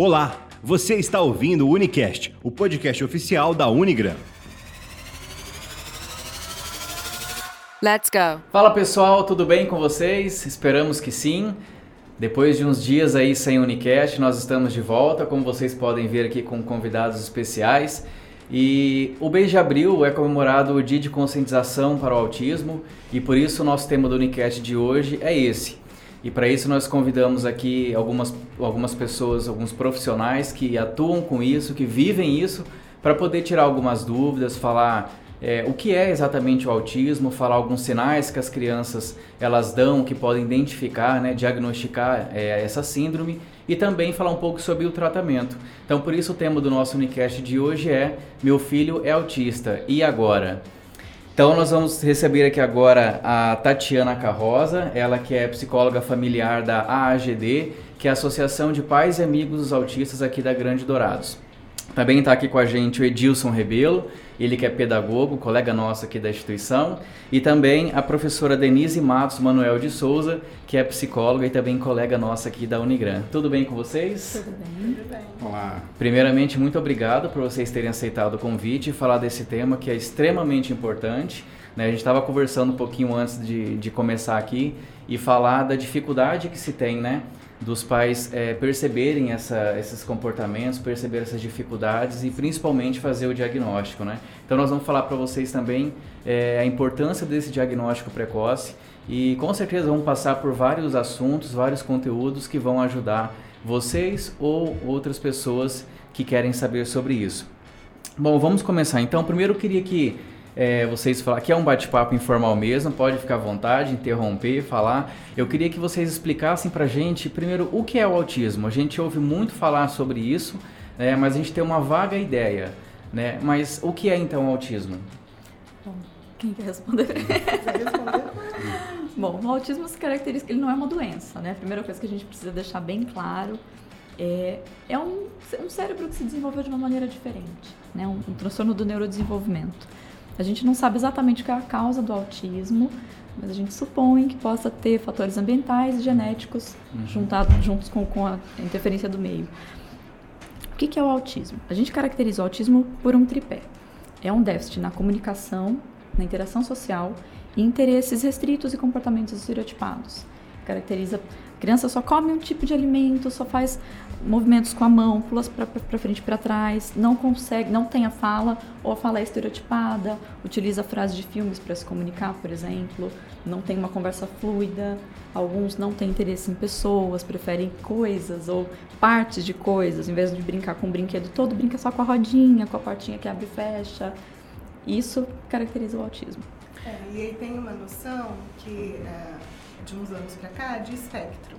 Olá, você está ouvindo o Unicast, o podcast oficial da Unigram. Let's go! Fala pessoal, tudo bem com vocês? Esperamos que sim. Depois de uns dias aí sem Unicast, nós estamos de volta, como vocês podem ver aqui com convidados especiais. E o mês de abril é comemorado o Dia de Conscientização para o Autismo e por isso o nosso tema do Unicast de hoje é esse, e para isso nós convidamos aqui algumas, algumas pessoas, alguns profissionais que atuam com isso, que vivem isso, para poder tirar algumas dúvidas, falar é, o que é exatamente o autismo, falar alguns sinais que as crianças elas dão, que podem identificar, né, diagnosticar é, essa síndrome e também falar um pouco sobre o tratamento. Então por isso o tema do nosso Unicast de hoje é Meu filho é autista, e agora? Então nós vamos receber aqui agora a Tatiana Carrosa, ela que é psicóloga familiar da AAGD, que é a Associação de Pais e Amigos dos Autistas aqui da Grande Dourados. Também está aqui com a gente o Edilson Rebelo, ele que é pedagogo, colega nosso aqui da instituição, e também a professora Denise Matos Manuel de Souza, que é psicóloga e também colega nossa aqui da Unigran. Tudo bem com vocês? Tudo bem. Tudo bem. Olá. Primeiramente, muito obrigado por vocês terem aceitado o convite e falar desse tema que é extremamente importante. Né? A gente estava conversando um pouquinho antes de, de começar aqui e falar da dificuldade que se tem, né? Dos pais é, perceberem essa, esses comportamentos, perceber essas dificuldades e principalmente fazer o diagnóstico, né? Então nós vamos falar para vocês também é, a importância desse diagnóstico precoce e com certeza vamos passar por vários assuntos, vários conteúdos que vão ajudar vocês ou outras pessoas que querem saber sobre isso. Bom, vamos começar. Então, primeiro eu queria que é, vocês falar que é um bate-papo informal mesmo, pode ficar à vontade, interromper, falar. Eu queria que vocês explicassem pra gente, primeiro, o que é o autismo. A gente ouve muito falar sobre isso, né, mas a gente tem uma vaga ideia. Né? Mas o que é então o autismo? Bom, quem quer responder? Bom, o autismo se caracteriza que ele não é uma doença, né? A primeira coisa que a gente precisa deixar bem claro é, é um, um cérebro que se desenvolveu de uma maneira diferente, né? Um, um transtorno do neurodesenvolvimento. A gente não sabe exatamente qual é a causa do autismo, mas a gente supõe que possa ter fatores ambientais e genéticos uhum. juntados juntos com, com, a interferência do meio. O que, que é o autismo? A gente caracteriza o autismo por um tripé. É um déficit na comunicação, na interação social e interesses restritos e comportamentos estereotipados. Caracteriza a criança só come um tipo de alimento, só faz movimentos com a mão, pula para frente para trás, não consegue, não tem a fala, ou a fala é estereotipada, utiliza frases de filmes para se comunicar, por exemplo, não tem uma conversa fluida, alguns não têm interesse em pessoas, preferem coisas ou partes de coisas, em vez de brincar com o brinquedo todo, brinca só com a rodinha, com a portinha que abre e fecha. Isso caracteriza o autismo. É, e aí tem uma noção que, é, de uns anos para cá, de espectro.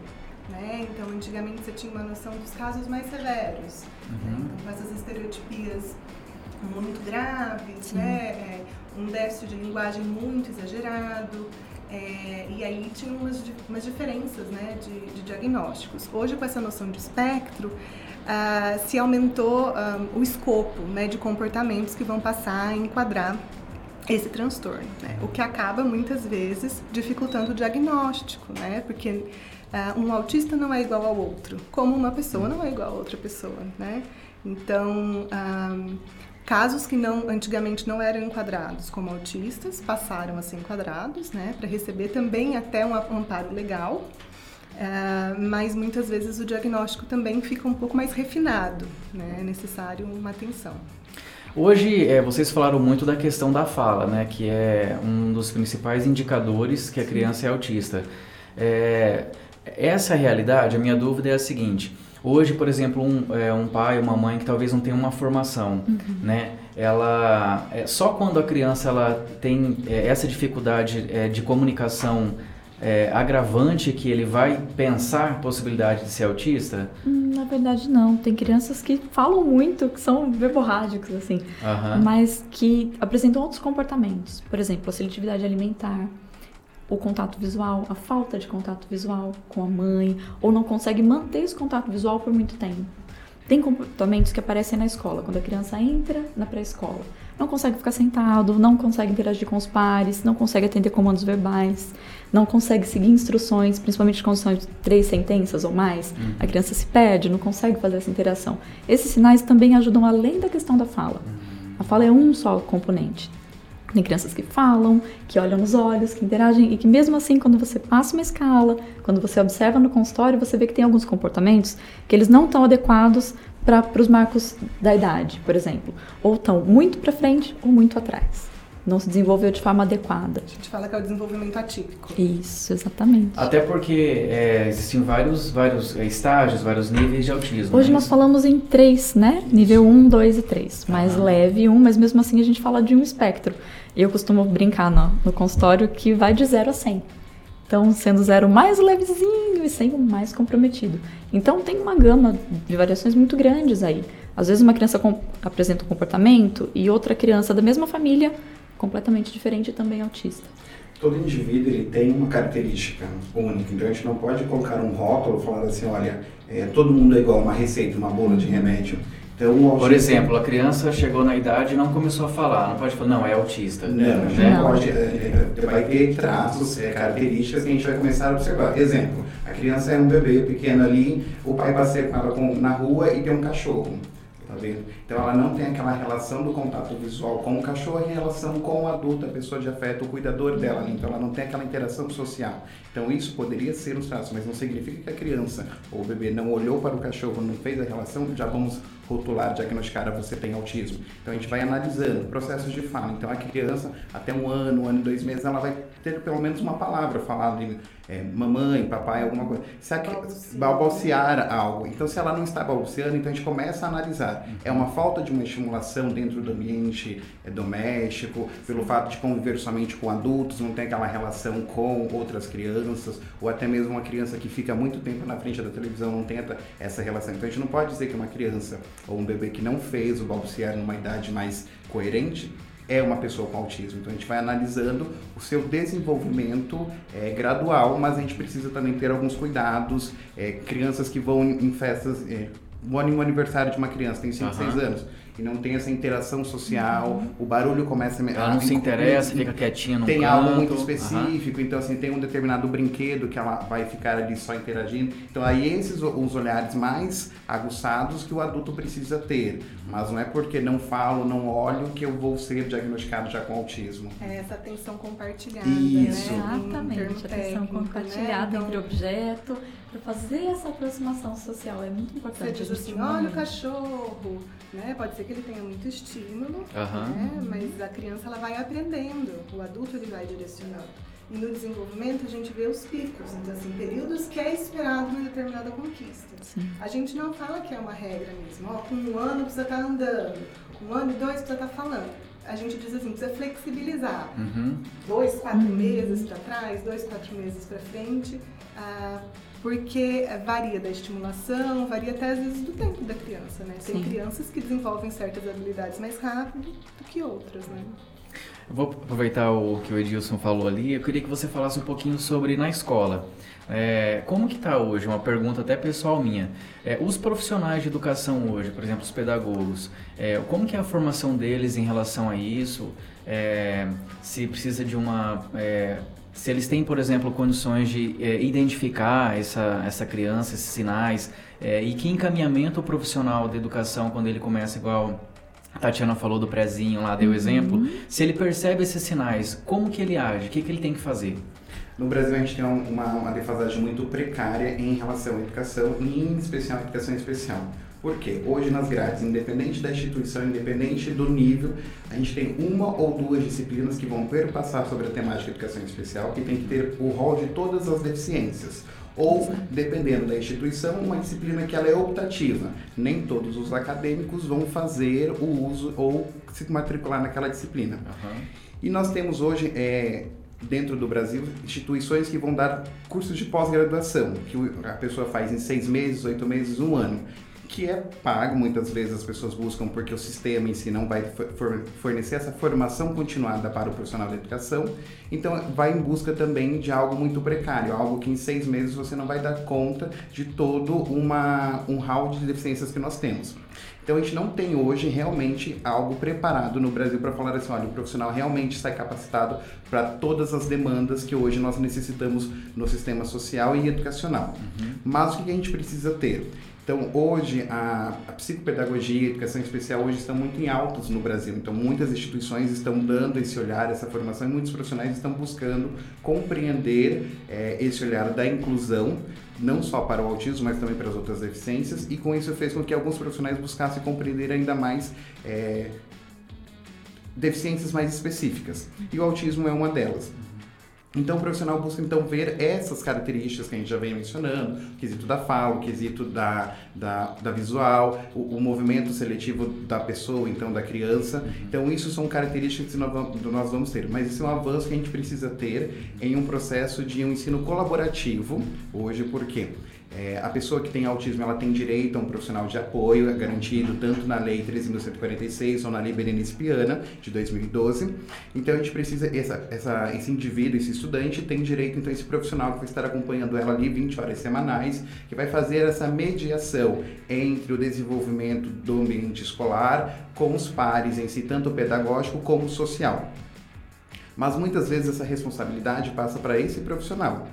Né? Então, antigamente você tinha uma noção dos casos mais severos, né? uhum. né? então, com essas estereotipias muito graves, né? É, um déficit de linguagem muito exagerado, é, e aí tinha umas, umas diferenças né, de, de, diagnósticos. Hoje, com essa noção de espectro, uh, se aumentou um, ah, o escopo né, de comportamentos que vão passar a enquadrar esse transtorno, né? o que acaba muitas vezes dificultando o diagnóstico, né? porque Uh, um autista não é igual ao outro, como uma pessoa não é igual a outra pessoa, né? Então, ah, casos que não antigamente não eram enquadrados como autistas passaram a ser enquadrados, né? Para receber também até um amparo legal, uh, mas muitas vezes o diagnóstico também fica um pouco mais refinado, né? É necessário uma atenção. Hoje, é, vocês falaram muito da questão da fala, né? Que é um dos principais indicadores que a criança é autista. É, essa realidade, a minha dúvida é a seguinte. Hoje, por exemplo, um, é, um pai, uma mãe que talvez não tenha uma formação, uhum. né? Ela, é, só quando a criança ela tem é, essa dificuldade é, de comunicação é, agravante que ele vai pensar a possibilidade de ser autista? Hum, na verdade, não. Tem crianças que falam muito, que são verborrágicos, assim, uhum. mas que apresentam outros comportamentos. Por exemplo, a seletividade alimentar o contato visual, a falta de contato visual com a mãe, ou não consegue manter esse contato visual por muito tempo. Tem comportamentos que aparecem na escola, quando a criança entra na pré-escola. Não consegue ficar sentado, não consegue interagir com os pares, não consegue atender comandos verbais, não consegue seguir instruções, principalmente quando são três sentenças ou mais, uhum. a criança se perde, não consegue fazer essa interação. Esses sinais também ajudam além da questão da fala. A fala é um só componente. Tem crianças que falam, que olham nos olhos, que interagem e que mesmo assim, quando você passa uma escala, quando você observa no consultório, você vê que tem alguns comportamentos que eles não estão adequados para os marcos da idade, por exemplo, ou estão muito para frente ou muito atrás. Não se desenvolveu de forma adequada. A gente fala que é o desenvolvimento atípico. Isso, exatamente. Até porque é, existem vários, vários é, estágios, vários níveis de autismo. Hoje né? nós falamos em três, né? Nível 1, 2 e 3. Mais ah. leve um, mas mesmo assim a gente fala de um espectro. Eu costumo brincar no, no consultório que vai de 0 a 100. Então, sendo zero mais levezinho e 100 o mais comprometido. Então, tem uma gama de variações muito grandes aí. Às vezes, uma criança apresenta um comportamento e outra criança da mesma família completamente diferente também autista. Todo indivíduo ele tem uma característica única, então a gente não pode colocar um rótulo falar assim, olha, é, todo mundo é igual, uma receita, uma bola de remédio. Então, Por exemplo, a criança chegou na idade e não começou a falar, não pode falar, não, é autista. Não, né? não pode, é, é, vai ter traços, é, características que a gente vai começar a observar. Exemplo, a criança é um bebê pequeno ali, o pai passeia com ela na rua e tem um cachorro tá vendo? Então ela não tem aquela relação do contato visual com o cachorro em relação com o adulto, a pessoa de afeto, o cuidador dela, então ela não tem aquela interação social. Então isso poderia ser um traço, mas não significa que a criança ou o bebê não olhou para o cachorro, não fez a relação, já vamos rotular, diagnosticar, ah, você tem autismo. Então a gente vai analisando processos de fala. Então a criança, até um ano, um ano e dois meses, ela vai ter pelo menos uma palavra falada de é, mamãe, papai, alguma coisa. Se a, balbuciar algo. Então se ela não está balbuciando, então a gente começa a analisar. Uhum. É uma falta de uma estimulação dentro do ambiente é, doméstico, pelo fato de conviver somente com adultos, não tem aquela relação com outras crianças, ou até mesmo uma criança que fica muito tempo na frente da televisão, não tem essa relação. Então a gente não pode dizer que uma criança ou um bebê que não fez o balbuciar numa idade mais coerente é uma pessoa com autismo. Então a gente vai analisando o seu desenvolvimento é, gradual, mas a gente precisa também ter alguns cuidados. É, crianças que vão em festas, é, um aniversário de uma criança, tem 5, 6 uhum. anos e não tem essa interação social, uhum. o barulho começa a... Ela não se interessa, fica quietinha no Tem canto. algo muito específico, uhum. então assim, tem um determinado brinquedo que ela vai ficar ali só interagindo. Então aí esses os olhares mais aguçados que o adulto precisa ter. Mas não é porque não falo, não olho que eu vou ser diagnosticado já com autismo. É essa atenção compartilhada, Isso. Né? Exatamente, atenção técnico, compartilhada né? entre então, objeto para fazer essa aproximação social. É muito importante. Você diz assim, olha o cachorro, né? Pode ser que ele tenha muito estímulo, uhum. né? mas a criança ela vai aprendendo, o adulto ele vai direcionando. E no desenvolvimento a gente vê os picos, então assim, períodos que é esperado uma determinada conquista. Sim. A gente não fala que é uma regra mesmo, ó, com um ano precisa estar tá andando, com um ano e dois precisa estar tá falando. A gente diz assim, precisa flexibilizar. Uhum. Dois, quatro uhum. meses para trás, dois, quatro meses para frente. Ah, porque varia da estimulação, varia até às vezes do tempo da criança, né? Tem Sim. crianças que desenvolvem certas habilidades mais rápido do que outras, né? Vou aproveitar o que o Edilson falou ali. Eu queria que você falasse um pouquinho sobre na escola. É, como que está hoje? Uma pergunta até pessoal minha. É, os profissionais de educação hoje, por exemplo, os pedagogos, é, como que é a formação deles em relação a isso? É, se precisa de uma é, se eles têm, por exemplo, condições de é, identificar essa, essa criança, esses sinais, e que encaminhamento o profissional da educação, quando ele começa igual a Tatiana falou do prezinho lá, deu uhum. exemplo, se ele percebe esses sinais, como que ele age, o que, que ele tem que fazer? No Brasil a gente tem uma, uma defasagem muito precária em relação à educação, e em especial à educação especial. Porque hoje nas grades, independente da instituição, independente do nível, a gente tem uma ou duas disciplinas que vão perpassar sobre a temática de educação especial, que tem que ter o rol de todas as deficiências. Ou, dependendo da instituição, uma disciplina que ela é optativa. Nem todos os acadêmicos vão fazer o uso ou se matricular naquela disciplina. Uhum. E nós temos hoje é, dentro do Brasil, instituições que vão dar cursos de pós-graduação, que a pessoa faz em seis meses, oito meses, um ano que é pago, muitas vezes as pessoas buscam porque o sistema em si não vai fornecer essa formação continuada para o profissional da educação, então vai em busca também de algo muito precário, algo que em seis meses você não vai dar conta de todo uma, um hall de deficiências que nós temos. Então a gente não tem hoje realmente algo preparado no Brasil para falar assim, olha, o profissional realmente está capacitado para todas as demandas que hoje nós necessitamos no sistema social e educacional. Uhum. Mas o que a gente precisa ter? Então, hoje, a, a psicopedagogia e a educação especial hoje estão muito em altos no Brasil. Então, muitas instituições estão dando esse olhar, essa formação, e muitos profissionais estão buscando compreender é, esse olhar da inclusão, não só para o autismo, mas também para as outras deficiências. E com isso fez com que alguns profissionais buscassem compreender ainda mais é, deficiências mais específicas. E o autismo é uma delas. Então o profissional busca então ver essas características que a gente já vem mencionando, o quesito da fala, o quesito da, da, da visual, o, o, movimento seletivo da pessoa, então da criança. Então isso são características que nós vamos ter, mas isso é um avanço que a gente precisa ter em um processo de um ensino colaborativo hoje, por quê? É, a pessoa que tem autismo ela tem direito a um profissional de apoio, é garantido tanto na Lei 13.146 ou na Lei Berenice Piana, de 2012. Então a gente precisa, essa, essa, esse indivíduo, esse estudante, tem direito então a esse profissional que vai estar acompanhando ela ali 20 horas semanais, que vai fazer essa mediação entre o desenvolvimento do ambiente escolar com os pares em si, tanto pedagógico como social. Mas muitas vezes essa responsabilidade passa para esse profissional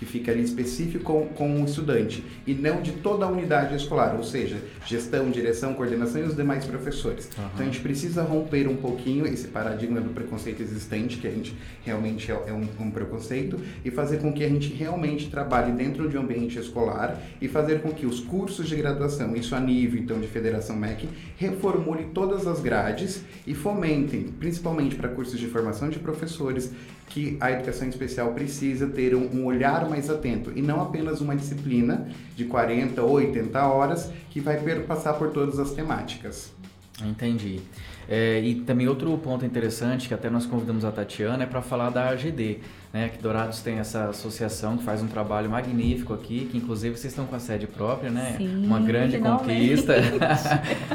que fica ali específico com, com o estudante e não de toda a unidade escolar, ou seja, gestão, direção, coordenação e os demais professores. Uhum. Então a gente precisa romper um pouquinho esse paradigma do preconceito existente, que a gente realmente é, é um, um, preconceito, e fazer com que a gente realmente trabalhe dentro de um ambiente escolar e fazer com que os cursos de graduação, isso a nível então de Federação MEC, reformule todas as grades e fomentem, principalmente para cursos de formação de professores, que a educação especial precisa ter um, olhar mais atento e não apenas uma disciplina de 40 ou 80 horas que vai passar por todas as temáticas. Entendi. É, e também outro ponto interessante que até nós convidamos a Tatiana é para falar da AGD, né? Que Dourados tem essa associação que faz um trabalho magnífico aqui, que inclusive vocês estão com a sede própria, né? Sim, Uma grande conquista.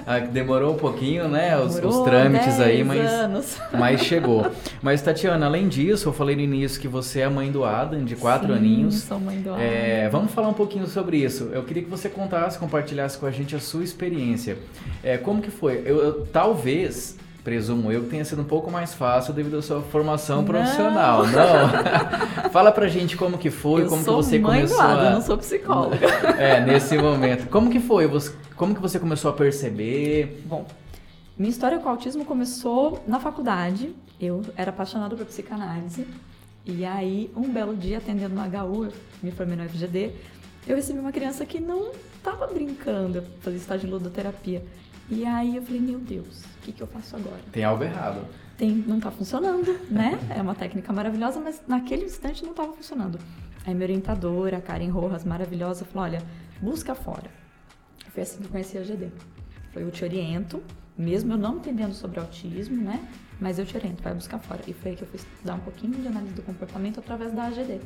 Ah, demorou um pouquinho, né? Os, Demorou os trâmites aí, mas, anos. mas chegou. Mas Tatiana, além disso, eu falei no início que você é mãe do Adam, de quatro Sim, aninhos. Sou mãe do Adam. É, vamos falar um pouquinho sobre isso. Eu queria que você contasse, compartilhasse com a gente a sua experiência. É, como que foi? Eu, eu, talvez presumo eu, que tenha sido um pouco mais fácil devido à sua formação Não. profissional. Não. Fala pra gente como que foi, eu como que você começou do Adam, a... não sou psicóloga. É, nesse momento. Como que foi? Como que você começou a perceber? Bom, minha história com o autismo começou na faculdade. Eu era apaixonada por psicanálise. E aí, um belo dia, atendendo no HU, me formei no FGD, eu recebi uma criança que não estava brincando, eu fazia estágio de ludoterapia. E aí eu falei, meu Deus, o que, que eu faço agora? Tem algo errado. Tem, não tá funcionando, né? É uma técnica maravilhosa, mas naquele instante não estava funcionando. Aí minha orientadora, Karen Rojas, maravilhosa, falou, olha, busca fora. Foi assim que eu conheci a GD. Foi eu te oriento, mesmo eu não entendendo sobre autismo, né? Mas eu te oriento, vai buscar fora. E foi aí que eu fui estudar um pouquinho de análise do comportamento através da AGD.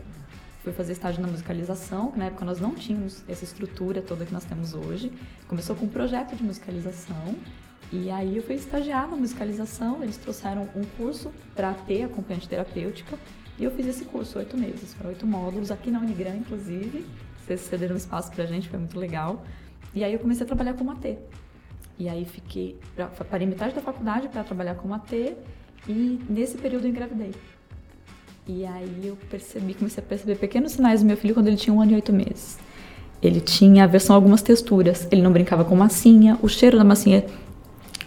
Fui fazer estágio na musicalização, que na época nós não tínhamos essa estrutura toda que nós temos hoje. Começou com um projeto de musicalização. E aí eu fui estagiar na musicalização, eles trouxeram um curso para ter acompanhante terapêutica. E eu fiz esse curso, oito meses, foram oito módulos, aqui na Unigran, inclusive. Vocês cederam espaço pra gente, foi muito legal. E aí eu comecei a trabalhar como AT. E aí fiquei, pra- parei metade da faculdade para trabalhar como AT e nesse período eu engravidei. E aí eu percebi, comecei a perceber pequenos sinais do meu filho quando ele tinha um ano e oito meses. Ele tinha aversão a algumas texturas, ele não brincava com massinha, o cheiro da massinha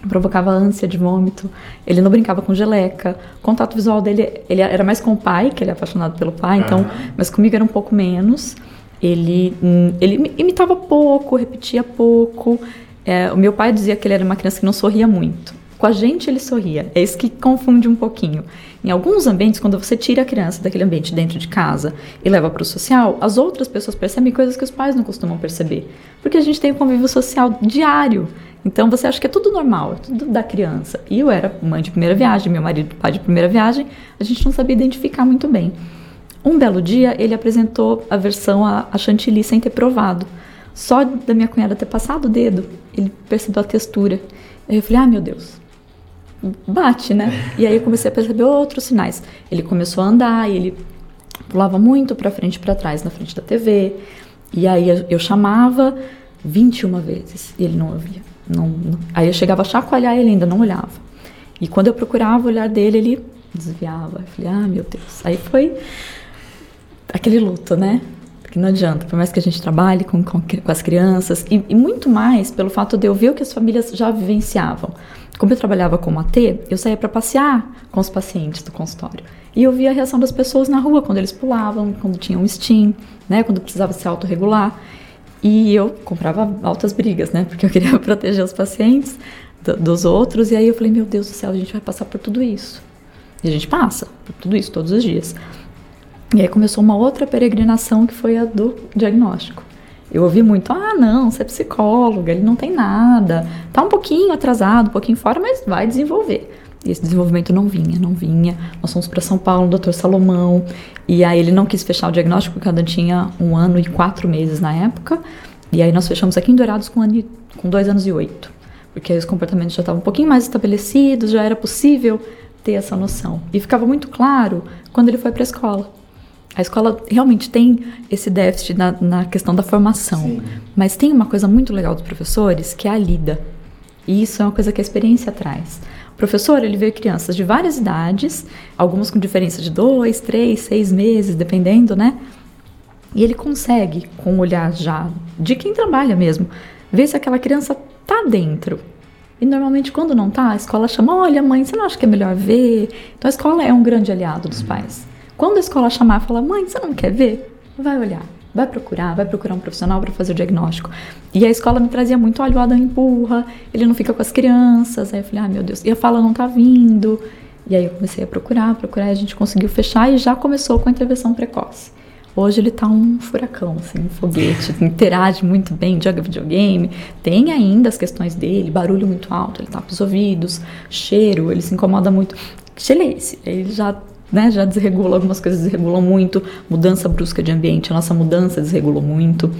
provocava ânsia de vômito, ele não brincava com geleca, o contato visual dele, ele era mais com o pai, que ele é apaixonado pelo pai, então, mas comigo era um pouco menos. Ele, hum, ele imi- imitava pouco, repetia pouco. É, o meu pai dizia que ele era uma criança que não sorria muito. Com a gente ele sorria. É isso que confunde um pouquinho. Em alguns ambientes, quando você tira a criança daquele ambiente dentro de casa e leva para o social, as outras pessoas percebem coisas que os pais não costumam perceber. Porque a gente tem um convívio social diário. Então você acha que é tudo normal, é tudo da criança. E eu era mãe de primeira viagem, meu marido pai de primeira viagem, a gente não sabia identificar muito bem. Um belo dia, ele apresentou a versão a, a chantilly sem ter provado. Só da minha cunhada ter passado o dedo, ele percebeu a textura. Aí eu falei, ah, meu Deus, bate, né? E aí eu comecei a perceber outros sinais. Ele começou a andar, e ele pulava muito para frente e para trás na frente da TV. E aí eu, chamava 21 vezes e ele não ouvia. Não, não. Aí eu chegava a chacoalhar ele ainda não olhava. E quando eu procurava o olhar dele, ele desviava. Eu falei, ah, meu Deus. Aí foi aquele luto, né? Porque não adianta, por mais que a gente trabalhe com, com, com as crianças, e, e, muito mais pelo fato de eu ver o que as famílias já vivenciavam. Como eu trabalhava como AT, eu saía para passear com os pacientes do consultório. E eu via a reação das pessoas na rua, quando eles pulavam, quando tinham um steam, né, quando precisava se autorregular. E eu comprava altas brigas, né, porque eu queria proteger os pacientes do, dos outros. E aí eu falei, meu Deus do céu, a gente vai passar por tudo isso. E a gente passa por tudo isso todos os dias. E aí começou uma outra peregrinação que foi a do diagnóstico. Eu ouvi muito, ah, não, você é psicóloga, ele não tem nada, tá um pouquinho atrasado, um pouquinho fora, mas vai desenvolver. E esse desenvolvimento não vinha, não vinha. Nós fomos para São Paulo, o Dr. Salomão, e aí ele não quis fechar o diagnóstico, porque cada tinha um ano e quatro meses na época. E aí nós fechamos aqui em Dourados com, ano, com dois anos e oito, porque aí os comportamentos já estavam um pouquinho mais estabelecidos, já era possível ter essa noção. E ficava muito claro quando ele foi para a escola. A escola realmente tem esse déficit na, na questão da formação, Sim. mas tem uma coisa muito legal dos professores que é a lida. E isso é uma coisa que a experiência traz. O professor, ele vê crianças de várias idades, algumas com diferença de dois, três, seis meses, dependendo, né? E ele consegue, com o olhar já de quem trabalha mesmo, ver se aquela criança tá dentro. E normalmente, quando não tá, a escola chama: olha, mãe, você não acha que é melhor ver? Então a escola é um grande aliado dos pais. Quando a escola chamar falar, mãe, você não quer ver? Vai olhar, vai procurar, vai procurar um profissional para fazer o diagnóstico. E a escola me trazia muito, olha, o Adam empurra, ele não fica com as crianças. Aí eu falei, ah, meu Deus, e a fala não tá vindo. E aí eu comecei a procurar, procurar, a gente conseguiu fechar e já começou com a intervenção precoce. Hoje ele tá um furacão, assim, um foguete, interage muito bem, joga videogame, tem ainda as questões dele, barulho muito alto, ele tapa os ouvidos, cheiro, ele se incomoda muito. Cheleise, ele já né, já desregula, algumas coisas desregulam muito, mudança brusca de ambiente, a nossa mudança desregulou muito.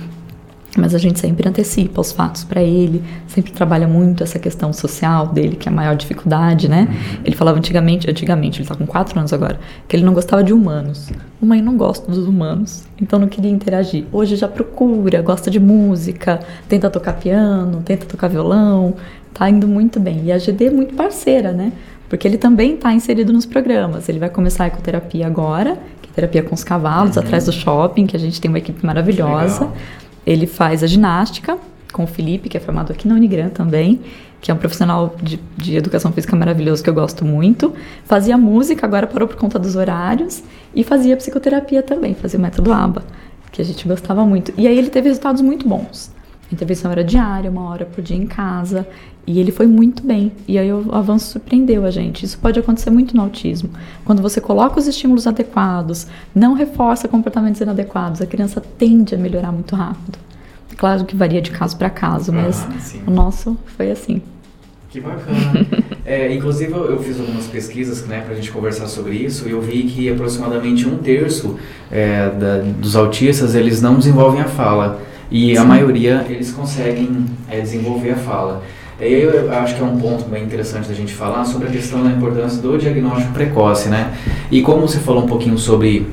Mas a gente sempre antecipa os fatos para ele, sempre trabalha muito essa questão social dele, que é a maior dificuldade, né? Uhum. Ele falava antigamente, antigamente, ele tá com 4 anos agora, que ele não gostava de humanos. Mãe, não gosto dos humanos, então não queria interagir. Hoje já procura, gosta de música, tenta tocar piano, tenta tocar violão, tá indo muito bem. E a GD é muito parceira, né? Porque ele também está inserido nos programas. Ele vai começar a ecoterapia agora, que é terapia com os cavalos, uhum. atrás do shopping, que a gente tem uma equipe maravilhosa. Ele faz a ginástica com o Felipe, que é formado aqui na Unigran também, que é um profissional de, de educação física maravilhoso que eu gosto muito. Fazia música, agora parou por conta dos horários, e fazia psicoterapia também, fazia o método ABA, que a gente gostava muito. E aí ele teve resultados muito bons. A intervenção era diária, uma hora por dia em casa. E ele foi muito bem. E aí o avanço surpreendeu a gente. Isso pode acontecer muito no autismo. Quando você coloca os estímulos adequados, não reforça comportamentos inadequados, a criança tende a melhorar muito rápido. Claro que varia de caso para caso, mas ah, o nosso foi assim. Que bacana. é, inclusive eu fiz algumas pesquisas né, para a gente conversar sobre isso e eu vi que aproximadamente um terço é, da, dos autistas eles não desenvolvem a fala e Sim. a maioria eles conseguem é, desenvolver a fala. E aí eu acho que é um ponto bem interessante da gente falar sobre a questão da importância do diagnóstico precoce, né? E como você falou um pouquinho sobre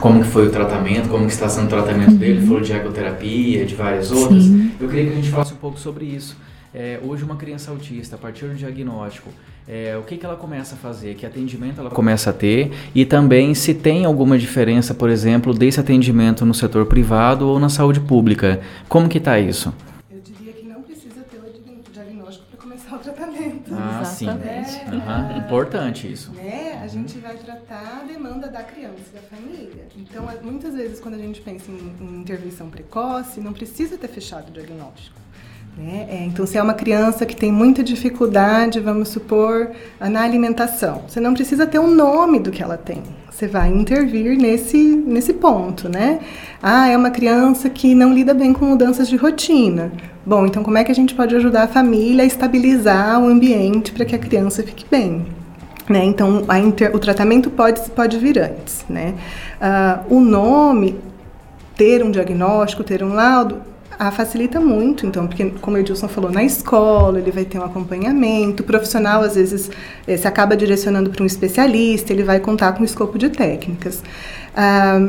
como que foi o tratamento, como que está sendo o tratamento uhum. dele, falou de ecoterapia, de várias outras, Sim. eu queria que a gente falasse um pouco sobre isso. É, hoje uma criança autista, a partir do diagnóstico, é, o que, que ela começa a fazer? Que atendimento ela começa a ter? E também se tem alguma diferença, por exemplo, desse atendimento no setor privado ou na saúde pública. Como que está isso? Ah, sim. É, uhum. Importante isso. Né? A gente vai tratar a demanda da criança e da família. Então, muitas vezes, quando a gente pensa em, em intervenção precoce, não precisa ter fechado o diagnóstico. Né? É, então, se é uma criança que tem muita dificuldade, vamos supor, na alimentação, você não precisa ter um nome do que ela tem. Você vai intervir nesse, nesse ponto, né? Ah, é uma criança que não lida bem com mudanças de rotina. Bom, então como é que a gente pode ajudar a família a estabilizar o ambiente para que a criança fique bem? Né? Então, inter... o tratamento pode, pode vir antes. Né? Uh, o nome, ter um diagnóstico, ter um laudo, a facilita muito, então, porque, como o Edilson falou, na escola ele vai ter um acompanhamento, o profissional, às vezes, eh, se acaba direcionando para um especialista, ele vai contar com um escopo de técnicas. Ah,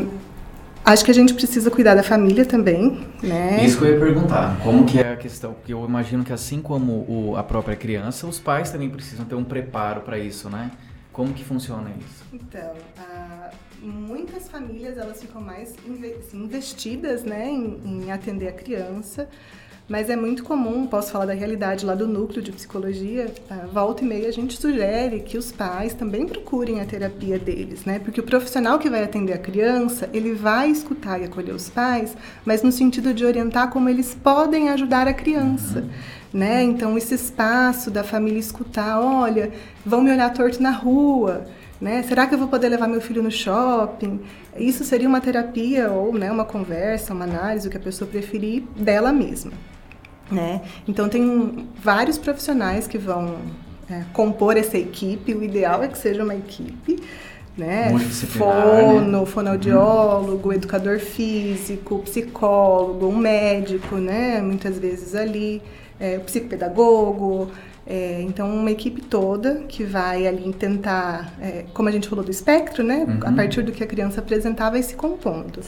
acho que a gente precisa cuidar da família também, né? Isso que eu ia perguntar, como que é a questão, porque eu imagino que assim como o, a própria criança, os pais também precisam ter um preparo para isso, né? Como que funciona isso? Então, muitas famílias elas ficam mais assim, investidas né, em, em atender a criança, mas é muito comum, posso falar da realidade lá do núcleo de psicologia, ah, volta e meia a gente sugere que os pais também procurem a terapia deles, né? Porque o profissional que vai atender a criança, ele vai escutar e acolher os pais, mas no sentido de orientar como eles podem ajudar a criança. Né? Então, esse espaço da família escutar, olha, vão me olhar torto na rua, né? Será que eu vou poder levar meu filho no shopping? Isso seria uma terapia ou né, uma conversa, uma análise, o que a pessoa preferir, dela mesma. Né? Então, tem vários profissionais que vão é, compor essa equipe. O ideal é que seja uma equipe. Né? Fono, né? fonoaudiólogo, educador físico, psicólogo, um médico, né? Muitas vezes ali, é, psicopedagogo. É, então, uma equipe toda que vai ali tentar, é, como a gente falou do espectro, né? Uhum. A partir do que a criança apresentava, vai se compondo.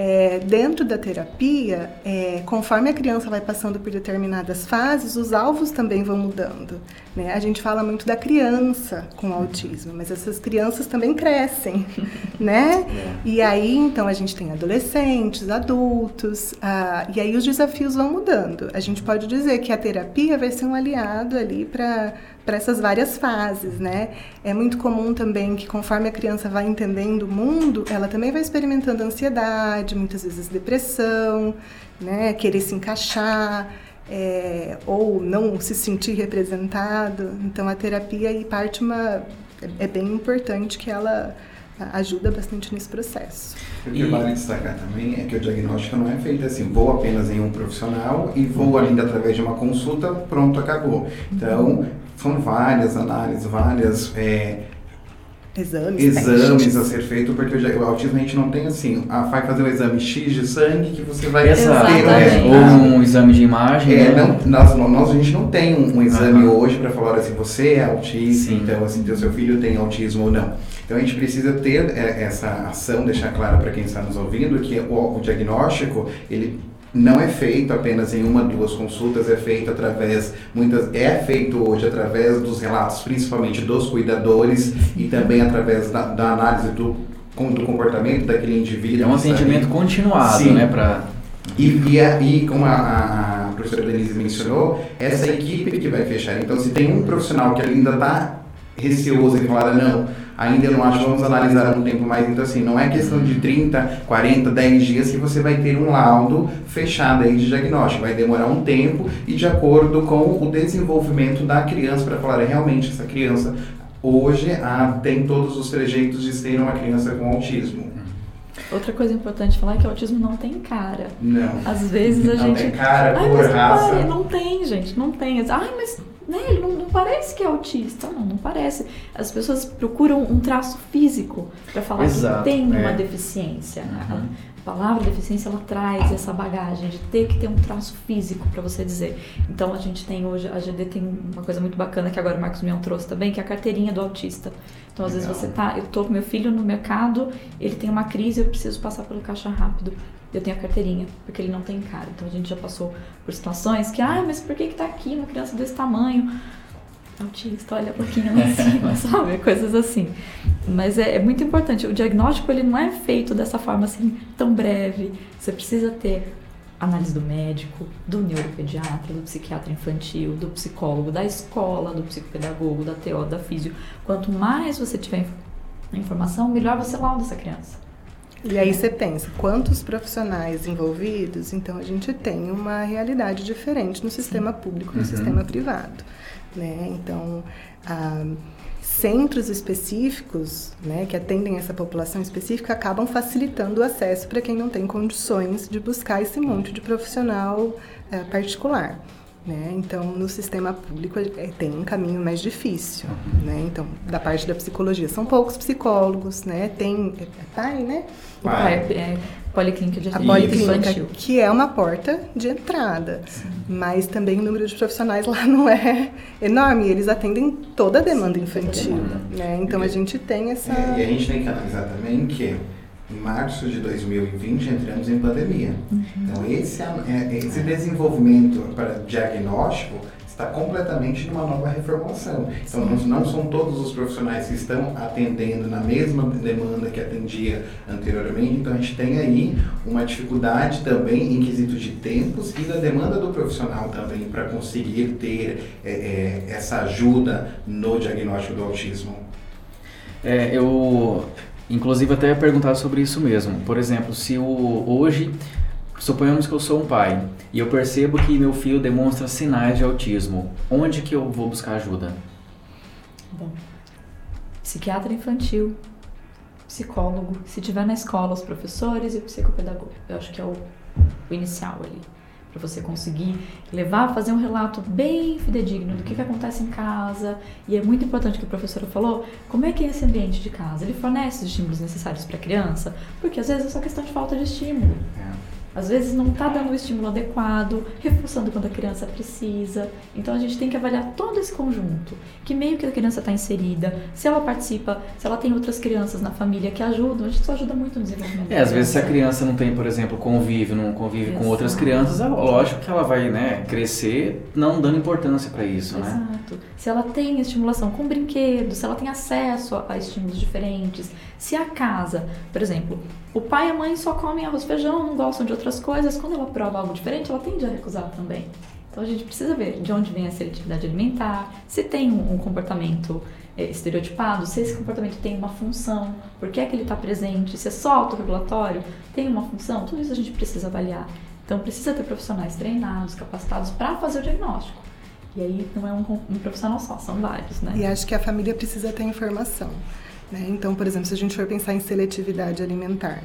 É, dentro da terapia, é, conforme a criança vai passando por determinadas fases, os alvos também vão mudando. Né? A gente fala muito da criança com autismo, mas essas crianças também crescem, né? E aí, então, a gente tem adolescentes, adultos, ah, e aí os desafios vão mudando. A gente pode dizer que a terapia vai ser um aliado ali para para essas várias fases, né? É muito comum também que conforme a criança vai entendendo o mundo, ela também vai experimentando ansiedade, muitas vezes depressão, né? Querer se encaixar, é, ou não se sentir representado. Então a terapia aí parte uma é, bem importante que ela ajuda bastante nesse processo. O que vale destacar também é que o diagnóstico não é feito assim, vou apenas em um profissional e vou ali através de uma consulta, pronto, acabou. Então, são várias análises, várias é, Exames, exames a ser feito, porque o, o autismo a gente não tem assim, ah, vai fazer um exame X de sangue que você vai Exato. ter. Exatamente. Ou um exame de imagem, É, né? não, nós, nós, a gente não tem um, um exame Aham. hoje para falar assim, você é autista, Sim. então assim, teu seu filho tem autismo ou não. Então a gente precisa ter é, essa ação, deixar claro para quem está nos ouvindo que o, o diagnóstico, ele não é feito apenas em uma, duas consultas, é feito através, muitas, é feito hoje através dos relatos, principalmente dos cuidadores e também através da, da análise do, do comportamento daquele indivíduo. É um sabe? atendimento continuado, Sim. né? Pra... E, e, a- e como a, a- a professora Denise mencionou, essa equipe que vai fechar. Então, se tem um profissional que ainda está receoso em falar, não, ainda não acho, vamos analisar um tempo mais. Então, assim, não é questão de 30, 40, 10 dias que você vai ter um laudo fechado aí de diagnóstico. Vai demorar um tempo e de acordo com o desenvolvimento da criança, para falar, realmente, essa criança hoje ah, tem todos os trejeitos de ser uma criança com autismo. Outra coisa importante falar é que o autismo não tem cara. Não. Às vezes a Não gente. tem cara, Ai, cor, mas não, raça. pare- não tem, gente, não tem. Ai, mas né, ele não, não parece que é autista. Não, não parece. As pessoas procuram um traço físico para falar Exato, que tem uma é. deficiência. Uhum. A palavra deficiência ela traz essa bagagem de ter que ter um traço físico para você dizer. Então a gente tem hoje, a GD tem uma coisa muito bacana que agora o Marcos Mion trouxe também, que é a carteirinha do autista. Então às vezes Legal. você tá, eu tô com meu filho no mercado, ele tem uma crise, eu preciso passar pelo caixa rápido. Eu tenho a carteirinha, porque ele não tem cara. Então a gente já passou por situações que, ah, mas por que que tá aqui uma criança desse tamanho? Autista, olha a boquinha lá em cima, sabe? Coisas assim. Mas é, é muito importante. O diagnóstico ele não é feito dessa forma assim tão breve. Você precisa ter análise do médico, do neuropediatra, do psiquiatra infantil, do psicólogo, da escola, do psicopedagogo, da TO, da físio. Quanto mais você tiver inf- informação, melhor você lauda essa criança. E aí você pensa, quantos profissionais envolvidos? Então a gente tem uma realidade diferente no sistema público, no Uhum. sistema privado. Né? Então, ah, centros específicos né, que atendem essa população específica acabam facilitando o acesso para quem não tem condições de buscar esse monte de profissional eh, particular. Né? Então, no sistema público é, tem um caminho mais difícil, né? Então, da parte da psicologia, são poucos psicólogos, né? Tem é, é pai, né? O pai é, é policlínica de A atendimento policlínica, infantil. que é uma porta de entrada, mas também o número de profissionais lá não é enorme. Eles atendem toda a demanda infantil, né? Então a gente tem essa É, e a gente tem que analisar também que em março de 2020 entramos em pandemia. Então esse, é- é- esse desenvolvimento para diagnóstico está completamente numa nova reformulação. Então não, não são todos os profissionais que estão atendendo na mesma demanda que atendia anteriormente. Então a gente tem aí uma dificuldade também em quesito de tempos e da demanda do profissional também para conseguir ter é, é, essa ajuda no diagnóstico do autismo. É, eu, inclusive, até ia perguntar sobre isso mesmo. Por exemplo, se o, hoje, suponhamos que eu sou um pai e eu percebo que meu filho demonstra sinais de autismo, onde que eu vou buscar ajuda? Bom, psiquiatra infantil, psicólogo, se tiver na escola, os professores e o psicopedagogo. Eu acho que é o, o inicial ali. Para você conseguir levar, fazer um relato bem fidedigno do que, que acontece em casa. E é muito importante o que a professora falou, como é que é esse ambiente de casa? Ele fornece os estímulos necessários para a criança? Porque às vezes é só questão de falta de estímulo. Às vezes não está dando o estímulo adequado, reforçando quando a criança precisa. Então a gente tem que avaliar todo esse conjunto. Que meio que a criança está inserida, se ela participa, se ela tem outras crianças na família que ajudam, a gente só ajuda muito no desenvolvimento. É, às vezes se a criança. não tem, por exemplo, convívio, não convive com outras Exato. crianças, é lógico que ela vai né, crescer não dando importância para isso, né? Exato. Se ela tem estimulação com brinquedos, se ela tem acesso a estímulos diferentes, se a casa, por exemplo, o pai e a mãe só comem arroz e feijão, não gostam de outras coisas, quando ela prova algo diferente, ela tende a recusar também. Então a gente precisa ver de onde vem a seletividade alimentar, se tem um, um comportamento é, estereotipado, se esse comportamento tem uma função, por que é que ele está presente, se é só autorregulatório, tem uma função, tudo isso a gente precisa avaliar. Então precisa ter profissionais treinados, capacitados para fazer o diagnóstico. E aí não é um, um profissional só, são vários, né? E acho que a família precisa ter informação. Né? Então, por exemplo, se a gente for pensar em seletividade alimentar,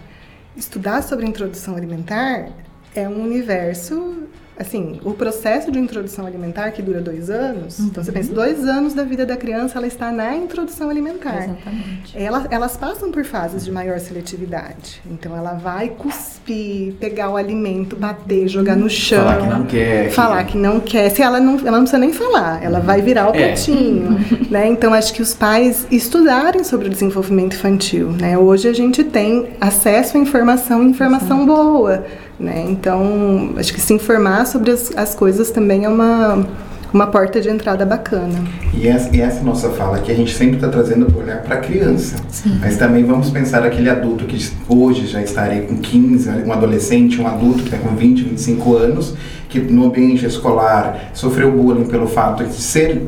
estudar sobre introdução alimentar é um universo. Assim, o processo de introdução alimentar que dura dois anos, então você pensa, dois anos da vida da criança ela está na introdução alimentar. Exatamente. Ela- elas passam por fases de maior seletividade. Então ela vai cuspir, pegar o alimento, bater, jogar no chão. Falar que não quer. que- Falar que não quer. Se ela não, ela não precisa nem falar, ela vai virar o É. pratinho. né? Então acho que os pais estudarem sobre o desenvolvimento infantil. Né? Hoje a gente tem acesso à informação, informação boa. Né? Então acho que se informar sobre as, as coisas também é uma, uma porta de entrada bacana. E essa, e essa nossa fala aqui, a gente sempre está trazendo o olhar para a criança. Mas também vamos pensar aquele adulto que hoje já estaria com 15, um adolescente, um adulto que está com 20, 25 anos, que no ambiente escolar sofreu bullying pelo fato de ser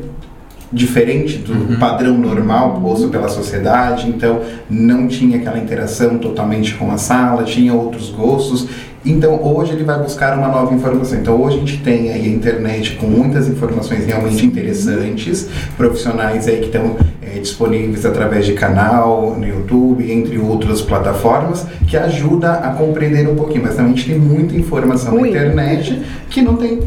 diferente do padrão normal posto pela sociedade, então não tinha aquela interação totalmente com a sala, tinha outros gostos. Então hoje ele vai buscar uma nova informação. Então hoje a gente tem aí a internet com muitas informações realmente interessantes, profissionais aí que estão disponíveis através de canal no YouTube, entre outras plataformas, que ajuda a compreender um pouquinho. Mas também a gente tem muita informação na Ui. internet que não tem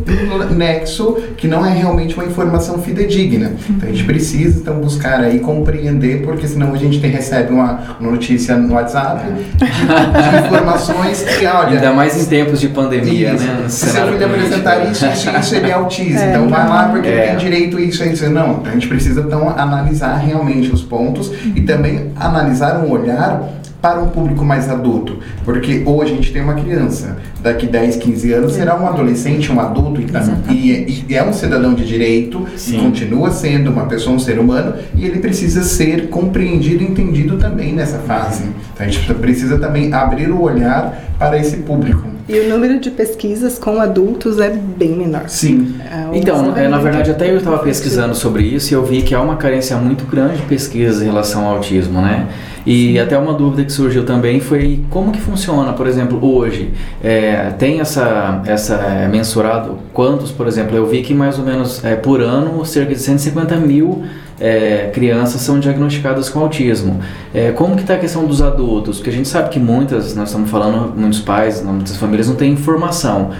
nexo, que não é realmente uma informação fidedigna. Então a gente precisa então buscar aí compreender, porque senão a gente tem, recebe uma, uma notícia no WhatsApp de, de informações que, olha, Ainda mais em tempos de pandemia, isso. né? Se seu filho apresentar isso, isso, isso, ele é autismo. então vai lá porque ele É. tem direito a isso, a isso. Não, então a gente precisa então analisar realmente os pontos e também analisar um olhar para um público mais adulto. Porque hoje a gente tem uma criança, daqui 10, 15 anos será um adolescente, um adulto e, tá- e, é- e é um cidadão de direito, Sim. e continua sendo uma pessoa, um ser humano, e ele precisa ser compreendido e entendido também nessa fase. Então a gente precisa também abrir o olhar para esse público. E o número de pesquisas com adultos é bem menor. Sim. É, Então, é, na verdade, até eu estava pesquisando sobre isso e eu vi que há uma carência muito grande de pesquisas em relação ao autismo, né? E até uma dúvida que surgiu também foi como que funciona, por exemplo, hoje. É, tem essa, essa é, mensurado quantos, por exemplo, eu vi que mais ou menos é, por ano cerca de 150 mil é, crianças são diagnosticadas com autismo. É, como que está a questão dos adultos? Porque a gente sabe que muitas, nós estamos falando, muitos pais, muitas famílias não têm informação.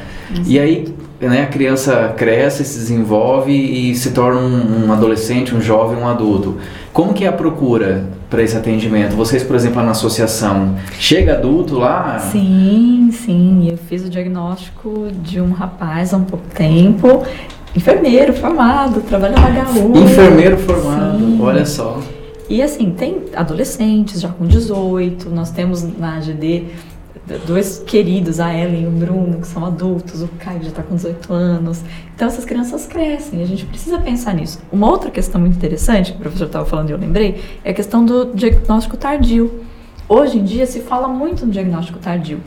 E aí, né, a criança cresce, se desenvolve e se torna um, um adolescente, um jovem, um adulto. Como que é a procura para esse atendimento? Vocês, por exemplo, na associação, chega adulto lá? Sim, sim. Eu fiz o diagnóstico de um rapaz há um pouco tempo, enfermeiro formado, trabalha na HU. Enfermeiro formado, Sim. olha só. E assim, tem adolescentes já com 18, nós temos na AGD dois queridos, a Ellen e o Bruno, que são adultos, o Caio já está com 18 anos. Então essas crianças crescem e a gente precisa pensar nisso. Uma outra questão muito interessante, que o professor estava falando e eu lembrei, é a questão do diagnóstico tardio. Hoje em dia se fala muito no diagnóstico tardio.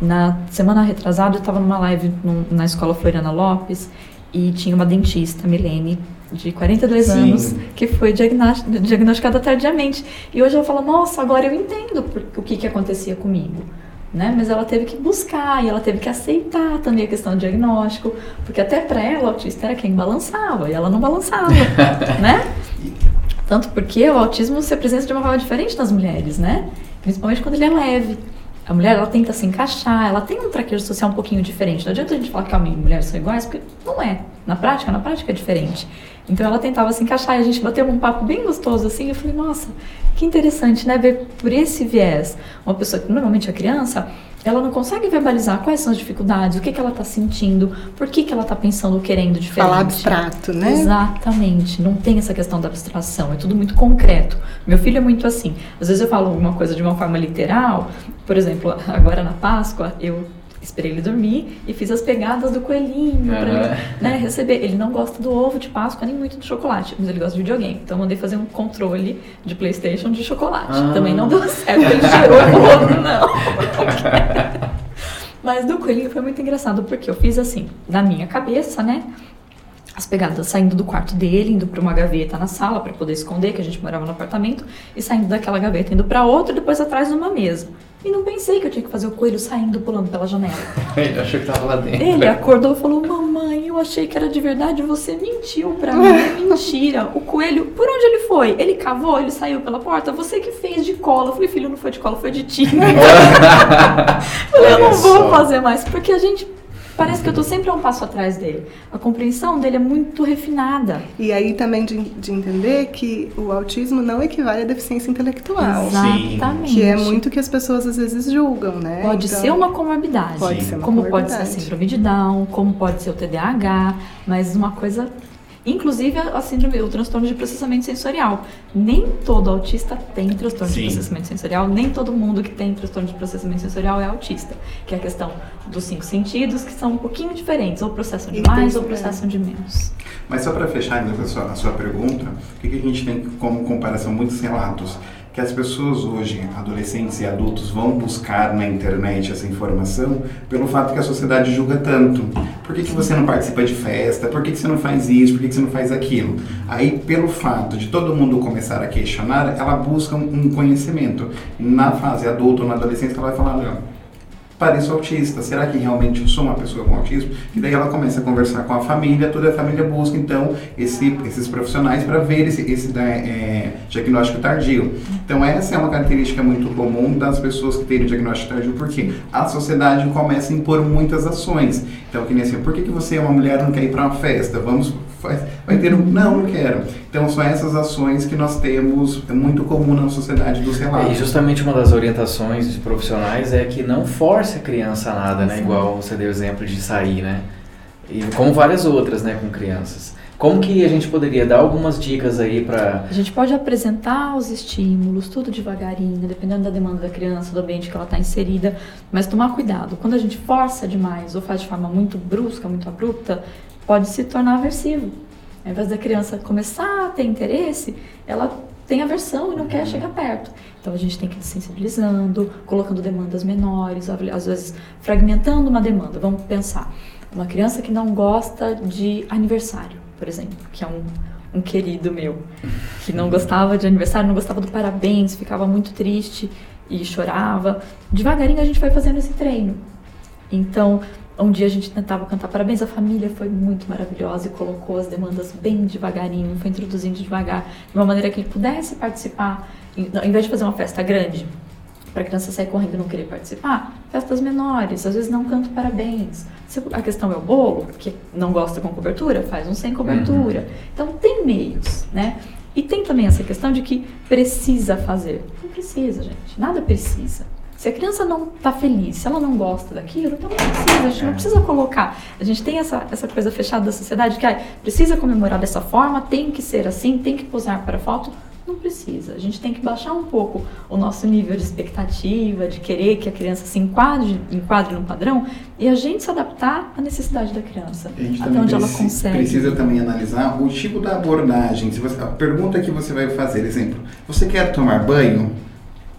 Na semana retrasada eu estava numa live na escola Floriana Lopes e tinha uma dentista, Milene, de 42 Sim. anos, que foi diagnosti- diagnosticada tardiamente. E hoje ela fala, nossa, agora eu entendo por- o que, que acontecia comigo. Né? Mas ela teve que buscar e ela teve que aceitar também a questão do diagnóstico, porque até para ela o autista era quem balançava e ela não balançava, né? Tanto porque o autismo se apresenta de uma forma diferente nas mulheres, né? Principalmente quando ele é leve. A mulher, ela tenta se encaixar, ela tem um traquejo social um pouquinho diferente. Não adianta a gente falar que homem e mulher são iguais, porque não é. Na prática, na prática é diferente. Então ela tentava se encaixar e a gente bateu um papo bem gostoso assim. Eu falei, nossa, que interessante, né? Ver por esse viés. Uma pessoa que normalmente é criança, ela não consegue verbalizar quais são as dificuldades, o que, que ela está sentindo, por que, que ela está pensando ou querendo diferente. Falar abstrato, né? Exatamente. Não tem essa questão da abstração, é tudo muito concreto. Meu filho é muito assim. Às vezes eu falo alguma coisa de uma forma literal, por exemplo, agora na Páscoa, eu esperei ele dormir e fiz as pegadas do coelhinho pra Aham. ele né, receber. Ele não gosta do ovo de Páscoa nem muito do chocolate, mas ele gosta de videogame. Então eu mandei fazer um controle de Playstation de chocolate. Ah. Também não deu certo, ele cheirou o ovo, não. Mas do coelhinho foi muito engraçado, porque eu fiz assim, na minha cabeça, né? As pegadas saindo do quarto dele, indo para uma gaveta na sala para poder esconder, que a gente morava no apartamento, e saindo daquela gaveta, indo para outra, e depois atrás numa mesa. E não pensei que eu tinha que fazer o coelho saindo, pulando pela janela. Ele achou que tava lá dentro. Ele acordou e falou: Mamãe, eu achei que era de verdade, você mentiu pra mim. É mentira. O coelho, por onde ele foi? Ele cavou, ele saiu pela porta? Você que fez de cola. Eu falei: Filho, não foi de cola, foi de tinta. falei: Eu não vou fazer mais, porque a gente. Parece que eu tô sempre a um passo atrás dele. A compreensão dele é muito refinada. E aí também de, de entender que o autismo não equivale à deficiência intelectual. Sim. Exatamente. Que é muito que as pessoas às vezes julgam, né? Pode Então, ser uma comorbidade. Pode ser uma como pode ser a comorbidade. síndrome de Down, como pode ser o TDAH, mas uma coisa. Inclusive a síndrome, o transtorno de processamento sensorial. Nem todo autista tem transtorno Sim. de processamento sensorial, nem todo mundo que tem transtorno de processamento sensorial é autista. Que é a questão dos cinco sentidos, que são um pouquinho diferentes, ou processam de Entendi, mais ou é. processam de menos. Mas só para fechar ainda a sua, a sua pergunta, o que, que a gente tem como comparação muitos relatos? Que as pessoas hoje, adolescentes e adultos, vão buscar na internet essa informação pelo fato que a sociedade julga tanto. Por que, que você não participa de festa? Por que, que você não faz isso? Por que, que você não faz aquilo? Aí, pelo fato de todo mundo começar a questionar, ela busca um conhecimento. Na fase adulta ou na adolescência, ela vai falar, não, pareço autista, será que realmente eu sou uma pessoa com autismo? E daí ela começa a conversar com a família, toda a família busca então esse, esses profissionais para ver esse, esse da- é, diagnóstico tardio. Então essa é uma característica muito comum das pessoas que têm o diagnóstico tardio, porque a sociedade começa a impor muitas ações. Então que nem assim, por que, que você é uma mulher não quer ir para uma festa? Vamos, faz- vai ter um, não, não quero. Então são essas ações que nós temos, é muito comum na sociedade dos É, E relatos. justamente uma das orientações dos profissionais é que não force a criança a nada, né? Exato. Igual você deu o exemplo de sair, né? E como várias outras, né, com crianças. Como que a gente poderia dar algumas dicas aí para A gente pode apresentar os estímulos, tudo devagarinho, dependendo da demanda da criança, do ambiente que ela está inserida, mas tomar cuidado. Quando a gente força demais ou faz de forma muito brusca, muito abrupta, pode se tornar aversivo. Ao invés da criança começar a ter interesse, ela tem aversão e não quer chegar perto. Então a gente tem que ir sensibilizando, colocando demandas menores, às vezes fragmentando uma demanda. Vamos pensar, uma criança que não gosta de aniversário, por exemplo, que é um, um querido meu, que não gostava de aniversário, não gostava do parabéns, ficava muito triste e chorava. Devagarinho a gente foi fazendo esse treino. Então, um dia a gente tentava cantar parabéns, a família foi muito maravilhosa e colocou as demandas bem devagarinho, foi introduzindo devagar, de uma maneira que ele pudesse participar, em- ao invés de fazer uma festa grande, para a criança sair correndo e não querer participar, festas menores, às vezes não canto parabéns. Se a questão é o bolo, que não gosta com cobertura, faz um sem cobertura. Uhum. Então tem meios, né? E tem também essa questão de que precisa fazer. Não precisa, gente. Nada precisa. Se a criança não está feliz, se ela não gosta daquilo, então não precisa, a gente não é. precisa colocar. A gente tem essa, essa coisa fechada da sociedade que ah, precisa comemorar dessa forma, tem que ser assim, tem que posar para foto. Não precisa. A gente tem que baixar um pouco o nosso nível de expectativa, de querer que a criança se enquadre, enquadre no padrão e a gente se adaptar à necessidade da criança, até onde ela consegue. Precisa também analisar o tipo da abordagem. Se você, a pergunta que você vai fazer, exemplo, você quer tomar banho?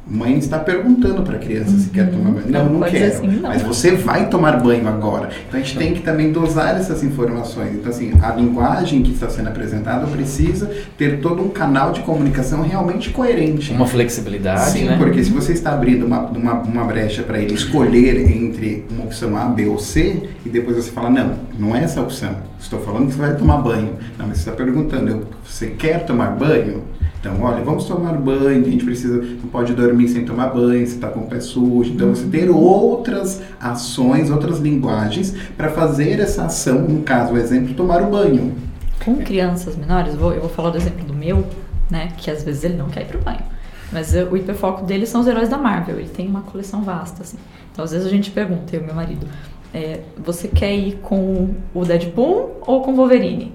Mãe está perguntando para a criança uhum. se quer tomar banho. Não, não, não quero. Assim, não. Mas você vai tomar banho agora. Então a gente tem que também dosar essas informações. Então, assim, a linguagem que está sendo apresentada precisa ter todo um canal de comunicação realmente coerente. Uma flexibilidade. Sim, né? porque se você está abrindo uma, uma, uma brecha para ele escolher entre uma opção A, B ou C, e depois você fala, não, não é essa opção. Estou falando que você vai tomar banho. Não, mas você está perguntando, você quer tomar banho? Então, olha, vamos tomar banho, a gente precisa, não pode dormir sem tomar banho, se está com o pé sujo. Então, você ter outras ações, outras linguagens para fazer essa ação, no caso, o exemplo, tomar o banho. Com crianças menores, vou, eu vou falar do exemplo do meu, né, que às vezes ele não quer ir para o banho. Mas o hiperfoco dele são os heróis da Marvel, ele tem uma coleção vasta, assim. Então, às vezes a gente pergunta, eu e meu marido, é, você quer ir com o Deadpool ou com o Wolverine?